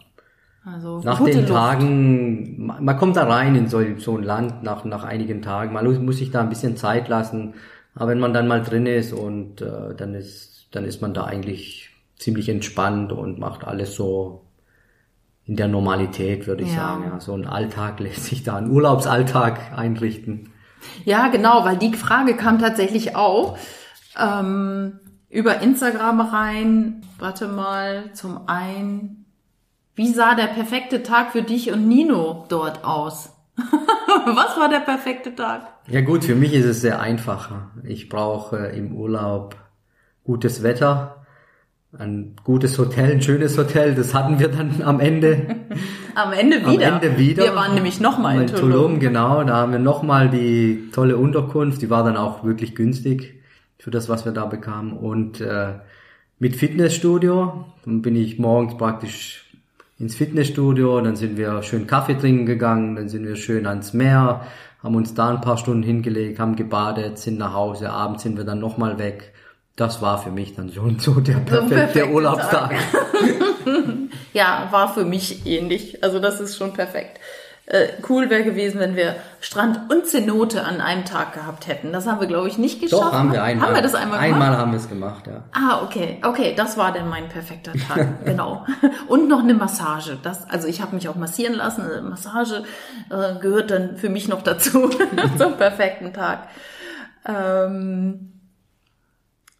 Also Nach den Luft. Tagen, ma- man kommt da rein in so, so ein Land nach, nach einigen Tagen. Man muss, muss sich da ein bisschen Zeit lassen. Aber wenn man dann mal drin ist und äh, dann ist, dann ist man da eigentlich ziemlich entspannt und macht alles so in der Normalität, würde ich Ja. sagen. Ja, so ein Alltag lässt sich da, ein Urlaubsalltag einrichten. Ja, genau, weil die Frage kam tatsächlich auch ähm, über Instagram rein. Warte mal, zum einen, wie sah der perfekte Tag für dich und Nino dort aus? Was war der perfekte Tag? Ja gut, für mich ist es sehr einfach. Ich brauche äh, im Urlaub gutes Wetter, ein gutes Hotel, ein schönes Hotel. Das hatten wir dann am Ende. Am Ende Am wieder. Ende wieder. Wir waren nämlich nochmal in Tulum. genau. Da haben wir nochmal die tolle Unterkunft. Die war dann auch wirklich günstig für das, was wir da bekamen. Und äh, mit Fitnessstudio. Dann bin ich morgens praktisch ins Fitnessstudio. Dann sind wir schön Kaffee trinken gegangen. Dann sind wir schön ans Meer, haben uns da ein paar Stunden hingelegt, haben gebadet, sind nach Hause. Abends sind wir dann nochmal weg. Das war für mich dann schon so der perfekte perfekte Urlaubstag. Ja, war für mich ähnlich. Also das ist schon perfekt. Äh, cool wäre gewesen, wenn wir Strand und Zenote an einem Tag gehabt hätten. Das haben wir, glaube ich, nicht geschafft. Doch, haben wir einmal. Haben wir das einmal gemacht? Einmal haben wir es gemacht, ja. Ah, okay, okay, das war denn mein perfekter Tag, genau. Und noch eine Massage. Das, also ich habe mich auch massieren lassen. Eine Massage äh, gehört dann für mich noch dazu zum perfekten Tag. Ähm,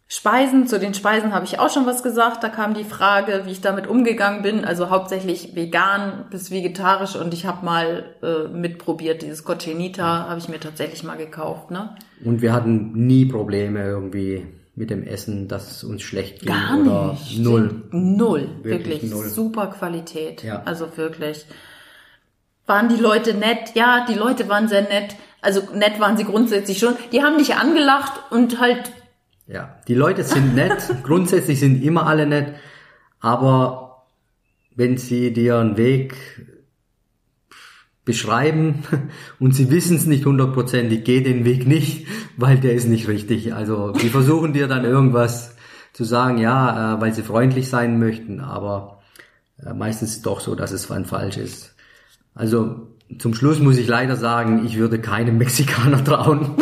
Speisen, zu den Speisen habe ich auch schon was gesagt. Da kam die Frage, wie ich damit umgegangen bin. Also hauptsächlich vegan bis vegetarisch und ich habe mal äh, mitprobiert. Dieses Cochinita habe ich mir tatsächlich mal gekauft. Ne? Und wir hatten nie Probleme irgendwie mit dem Essen, dass es uns schlecht ging Gar oder nicht. null. Null. Wirklich Wirklich. null. Super Qualität. Ja. Also wirklich. Waren die Leute nett? Ja, die Leute waren sehr nett. Also nett waren sie grundsätzlich schon. Die haben dich angelacht und halt, Ja, die Leute sind nett, grundsätzlich sind immer alle nett, aber wenn sie dir einen Weg beschreiben und sie wissen es nicht hundertprozentig, geh den Weg nicht, weil der ist nicht richtig. Also die versuchen dir dann irgendwas zu sagen, ja, äh, weil sie freundlich sein möchten, aber äh, meistens ist es doch so, dass es dann falsch ist. Also zum Schluss muss ich leider sagen, ich würde keinem Mexikaner trauen.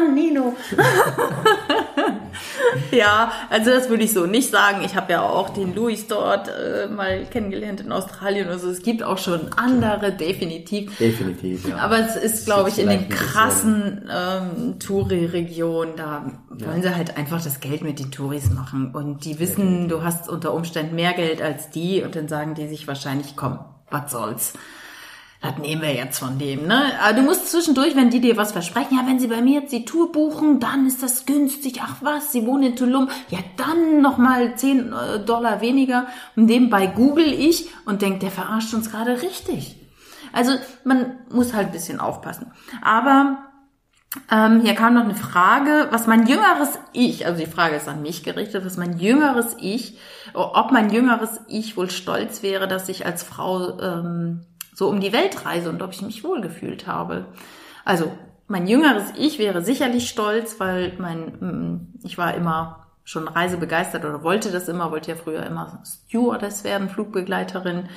Mann, Nino. ja, also das würde ich so nicht sagen. Ich habe ja auch den Luis dort äh, mal kennengelernt in Australien. Also es gibt auch schon andere, definitiv. Definitiv, ja. Aber es ist, glaube ich, in den krassen ähm, Touri-Regionen, da wollen sie halt einfach das Geld mit den Touris machen. Und die wissen, du hast unter Umständen mehr Geld als die und dann sagen die sich wahrscheinlich, komm, was soll's. Das nehmen wir jetzt von dem, ne? Aber du musst zwischendurch, wenn die dir was versprechen, ja, wenn sie bei mir jetzt die Tour buchen, dann ist das günstig. Ach was, sie wohnen in Tulum. Ja, dann nochmal 10 äh, Dollar weniger. Und nebenbei google ich und denk, der verarscht uns gerade richtig. Also man muss halt ein bisschen aufpassen. Aber ähm, hier kam noch eine Frage, was mein jüngeres Ich, also die Frage ist an mich gerichtet, was mein jüngeres Ich, ob mein jüngeres Ich wohl stolz wäre, dass ich als Frau ähm, so um die Welt reise und ob ich mich wohlgefühlt habe. Also mein jüngeres Ich wäre sicherlich stolz, weil mein, mm, ich war immer schon reisebegeistert oder wollte das immer, wollte ja früher immer Stewardess werden, Flugbegleiterin.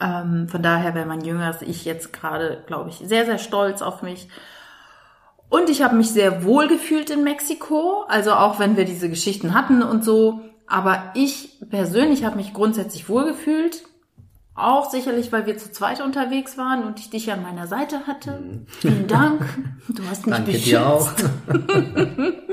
Ähm, von daher wäre mein jüngeres Ich jetzt gerade, glaube ich, sehr, sehr stolz auf mich. Und ich habe mich sehr wohl gefühlt in Mexiko, also auch wenn wir diese Geschichten hatten und so. Aber ich persönlich habe mich grundsätzlich wohl gefühlt. Auch sicherlich, weil wir zu zweit unterwegs waren und ich dich an meiner Seite hatte. Vielen Dank. Du hast mich Danke beschützt. dir auch.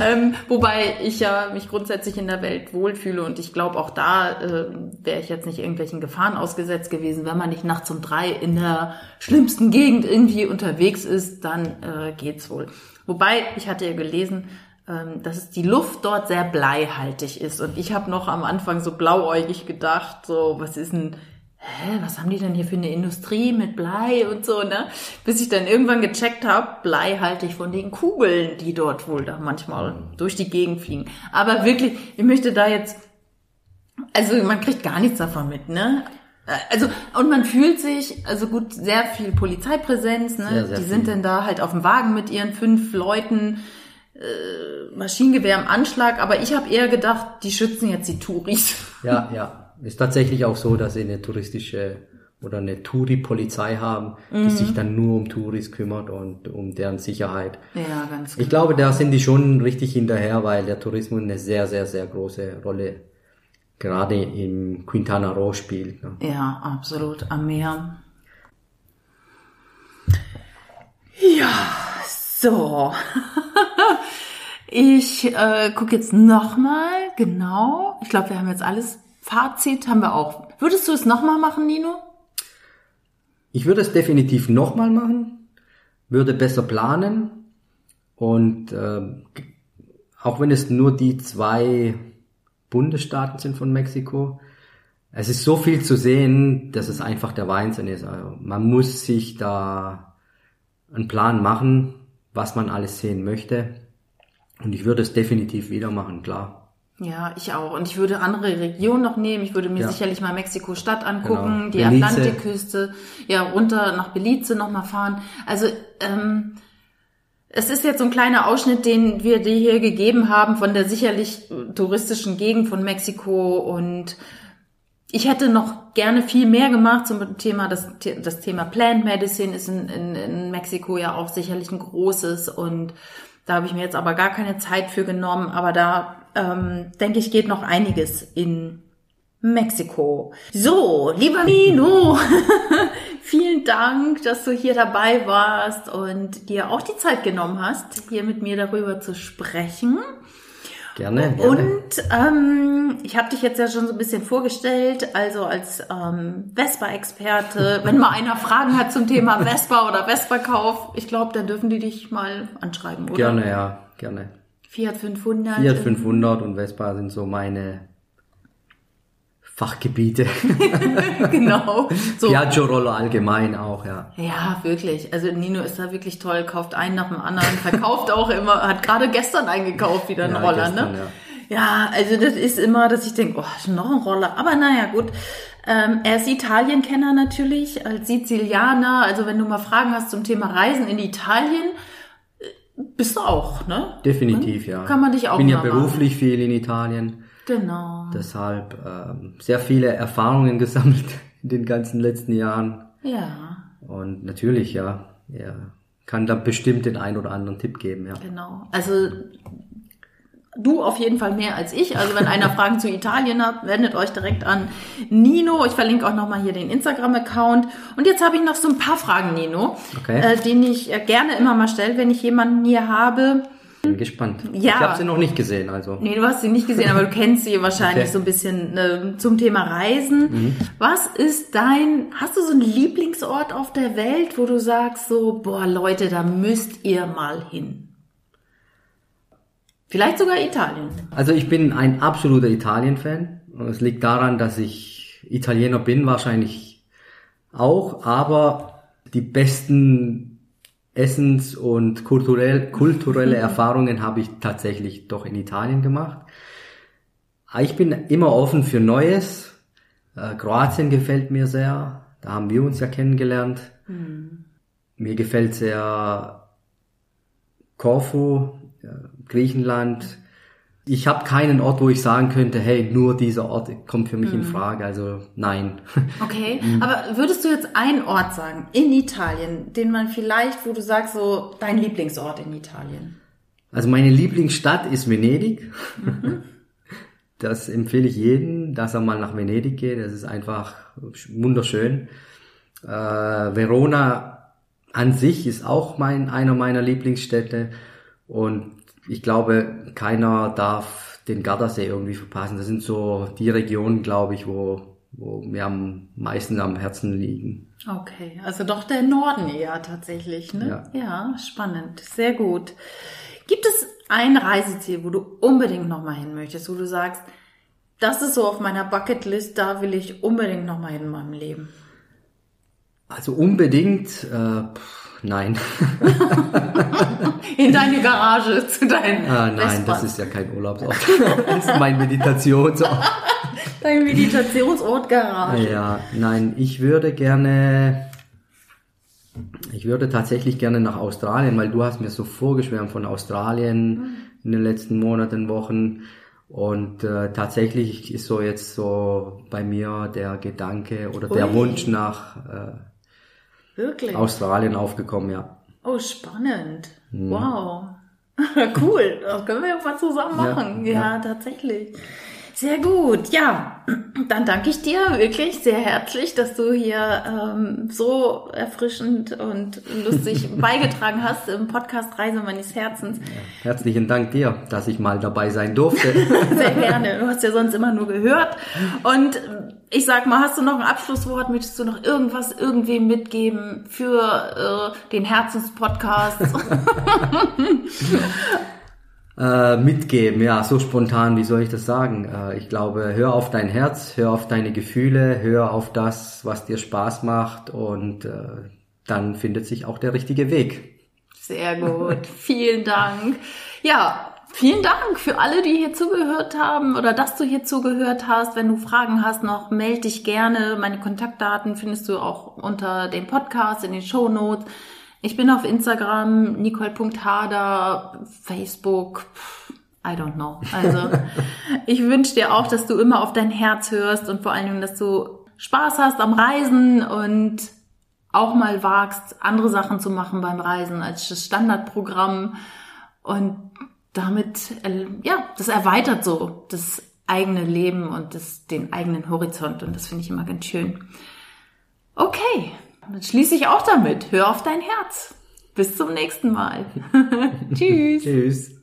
Ähm, wobei ich ja mich grundsätzlich in der Welt wohlfühle und ich glaube auch da äh, wäre ich jetzt nicht irgendwelchen Gefahren ausgesetzt gewesen. Wenn man nicht nachts um drei in der schlimmsten Gegend irgendwie unterwegs ist, dann äh, geht's wohl. Wobei, ich hatte ja gelesen, ähm, dass es die Luft dort sehr bleihaltig ist und ich habe noch am Anfang so blauäugig gedacht, so was ist denn hä, was haben die denn hier für eine Industrie mit Blei und so, ne? Bis ich dann irgendwann gecheckt habe, bleihaltig von den Kugeln, die dort wohl da manchmal durch die Gegend fliegen. Aber wirklich, ich möchte da jetzt, also man kriegt gar nichts davon mit, ne? Also, und man fühlt sich, also gut, sehr viel Polizeipräsenz, ne? Sehr, sehr die viel. sind dann da halt auf dem Wagen mit ihren fünf Leuten, äh, Maschinengewehr im Anschlag, aber ich habe eher gedacht, die schützen jetzt die Touris. Ja, ja. Ist tatsächlich auch so, dass sie eine touristische oder eine Touri-Polizei haben, die sich dann nur um Touris kümmert und um deren Sicherheit. Ja, ganz Ich glaube, da sind die schon richtig hinterher, weil der Tourismus eine sehr, sehr, sehr große Rolle gerade im Quintana Roo spielt. Ne? Ja, absolut. Am Meer. Ja, so. Ich äh, gucke jetzt nochmal, genau. Ich glaube, wir haben jetzt alles. Fazit haben wir auch. Würdest du es nochmal machen, Nino? Ich würde es definitiv nochmal machen, würde besser planen und äh, auch wenn es nur die zwei Bundesstaaten sind von Mexiko, es ist so viel zu sehen, dass es einfach der Wahnsinn ist. Also man muss sich da einen Plan machen, was man alles sehen möchte. Und ich würde es definitiv wieder machen, klar. Ja, ich auch. Und ich würde andere Regionen noch nehmen. Ich würde mir Ja. sicherlich mal Mexiko-Stadt angucken, Genau. die Belize. Atlantikküste, ja, runter nach Belize nochmal fahren. Also, ähm, es ist jetzt so ein kleiner Ausschnitt, den wir dir hier gegeben haben von der sicherlich touristischen Gegend von Mexiko und ich hätte noch gerne viel mehr gemacht zum Thema, das, das Thema Plant Medicine ist in, in, in Mexiko ja auch sicherlich ein großes und da habe ich mir jetzt aber gar keine Zeit für genommen, aber da ähm, denke ich, geht noch einiges in Mexiko. So, lieber Nino, vielen Dank, dass du hier dabei warst und dir auch die Zeit genommen hast, hier mit mir darüber zu sprechen. Gerne, gerne. Und ähm, ich habe dich jetzt ja schon so ein bisschen vorgestellt, also als ähm, Vespa-Experte. Wenn mal einer Fragen hat zum Thema Vespa oder Vespa-Kauf, ich glaube, dann dürfen die dich mal anschreiben, oder? gerne, ja, gerne. Fiat 500. Fiat 500 und Vespa sind so meine Fachgebiete. genau. So. Piaggio-Roller allgemein auch, ja. Ja, wirklich. Also Nino ist da wirklich toll, kauft einen nach dem anderen, verkauft auch immer, hat gerade gestern eingekauft, wieder einen Ja, Roller, gestern, ne? ja. Ja, also das ist immer, dass ich denke, oh, noch ein Roller. Aber naja, gut. Ähm, er ist Italienkenner natürlich, als Sizilianer. Also wenn du mal Fragen hast zum Thema Reisen in Italien, bist du auch, ne? Definitiv, ja. Kann man dich auch Ich bin ja mal machen. beruflich viel in Italien, Genau. deshalb ähm, sehr viele Erfahrungen gesammelt in den ganzen letzten Jahren. Ja, Und natürlich, ja, ja kann da bestimmt den ein oder anderen Tipp geben, ja. genau. Also du auf jeden Fall mehr als ich. Also wenn einer Fragen zu Italien hat, wendet euch direkt an Nino. Ich verlinke auch nochmal hier den Instagram-Account. Und jetzt habe ich noch so ein paar Fragen, Nino, Okay. äh, den ich äh, gerne immer mal stelle, wenn ich jemanden hier habe. Bin gespannt. Ja. Ich habe sie noch nicht gesehen, also. Nee, du hast sie nicht gesehen, aber du kennst sie wahrscheinlich Okay. so ein bisschen äh, zum Thema Reisen. Was ist dein, hast du so einen Lieblingsort auf der Welt, wo du sagst so, boah Leute, da müsst ihr mal hin? Vielleicht sogar Italien. Also ich bin ein absoluter Italien-Fan. Und Es liegt daran, dass ich Italiener bin, wahrscheinlich auch, aber die besten Essens- und kulturell, kulturelle Erfahrungen habe ich tatsächlich doch in Italien gemacht. Ich bin immer offen für Neues. Äh, Kroatien gefällt mir sehr. Da haben wir uns ja kennengelernt. Mir gefällt sehr Korfu, Griechenland. Ich habe keinen Ort, wo ich sagen könnte, hey, nur dieser Ort kommt für mich in Frage. Also nein. Okay, aber würdest du jetzt einen Ort sagen in Italien, den man vielleicht, wo du sagst so, dein Lieblingsort in Italien? Also meine Lieblingsstadt ist Venedig. Das empfehle ich jedem, dass er mal nach Venedig geht. Das ist einfach wunderschön. Äh, Verona an sich ist auch mein, einer meiner Lieblingsstädte. Und ich glaube, keiner darf den Gardasee irgendwie verpassen. Das sind so die Regionen, glaube ich, wo, wo mir am meisten am Herzen liegen. Okay, also doch der Norden eher tatsächlich, ne? Ja. ja spannend, sehr gut. Gibt es ein Reiseziel, wo du unbedingt nochmal hin möchtest, wo du sagst, das ist so auf meiner Bucketlist, da will ich unbedingt nochmal hin in meinem Leben? Also unbedingt, äh, pff, nein. In deine Garage zu deinen Ah, nein, das ist ja kein Urlaubsort. das ist mein Meditationsort. Dein Meditationsort Garage. Ja, nein, ich würde gerne, ich würde tatsächlich gerne nach Australien, weil du hast mir so vorgeschwärmt von Australien in den letzten Monaten, Wochen. Und äh, tatsächlich ist so jetzt so bei mir der Gedanke oder der Ui. Wunsch nach äh, Wirklich? Australien aufgekommen, ja. Oh, spannend. Wow. cool. Das können wir ja mal zusammen Ja, machen. Ja, ja. tatsächlich. Sehr gut. Ja, dann danke ich dir wirklich sehr herzlich, dass du hier ähm, so erfrischend und lustig beigetragen hast im Podcast Reise meines Herzens. Herzlichen Dank dir, dass ich mal dabei sein durfte. Sehr gerne. Du hast ja sonst immer nur gehört. Und ich sag mal, hast du noch ein Abschlusswort? Möchtest du noch irgendwas irgendwem mitgeben für äh, den Herzenspodcast? Äh, mitgeben, ja, so spontan, wie soll ich das sagen? Äh, ich glaube, hör auf dein Herz, hör auf deine Gefühle, hör auf das, was dir Spaß macht und äh, dann findet sich auch der richtige Weg. Sehr gut. Vielen Dank. Ja, vielen Dank für alle, die hier zugehört haben oder dass du hier zugehört hast. Wenn du Fragen hast noch, melde dich gerne. Meine Kontaktdaten findest du auch unter dem Podcast in den Show Notes. Ich bin auf Instagram, nicole.hader, Facebook, I don't know. Also ich wünsche dir auch, dass du immer auf dein Herz hörst und vor allen Dingen, dass du Spaß hast am Reisen und auch mal wagst, andere Sachen zu machen beim Reisen als das Standardprogramm. Und damit, äh, ja, das erweitert so das eigene Leben und das, den eigenen Horizont. Und das finde ich immer ganz schön. Okay, dann schließe ich auch damit. Hör auf dein Herz. Bis zum nächsten Mal. Tschüss. Tschüss.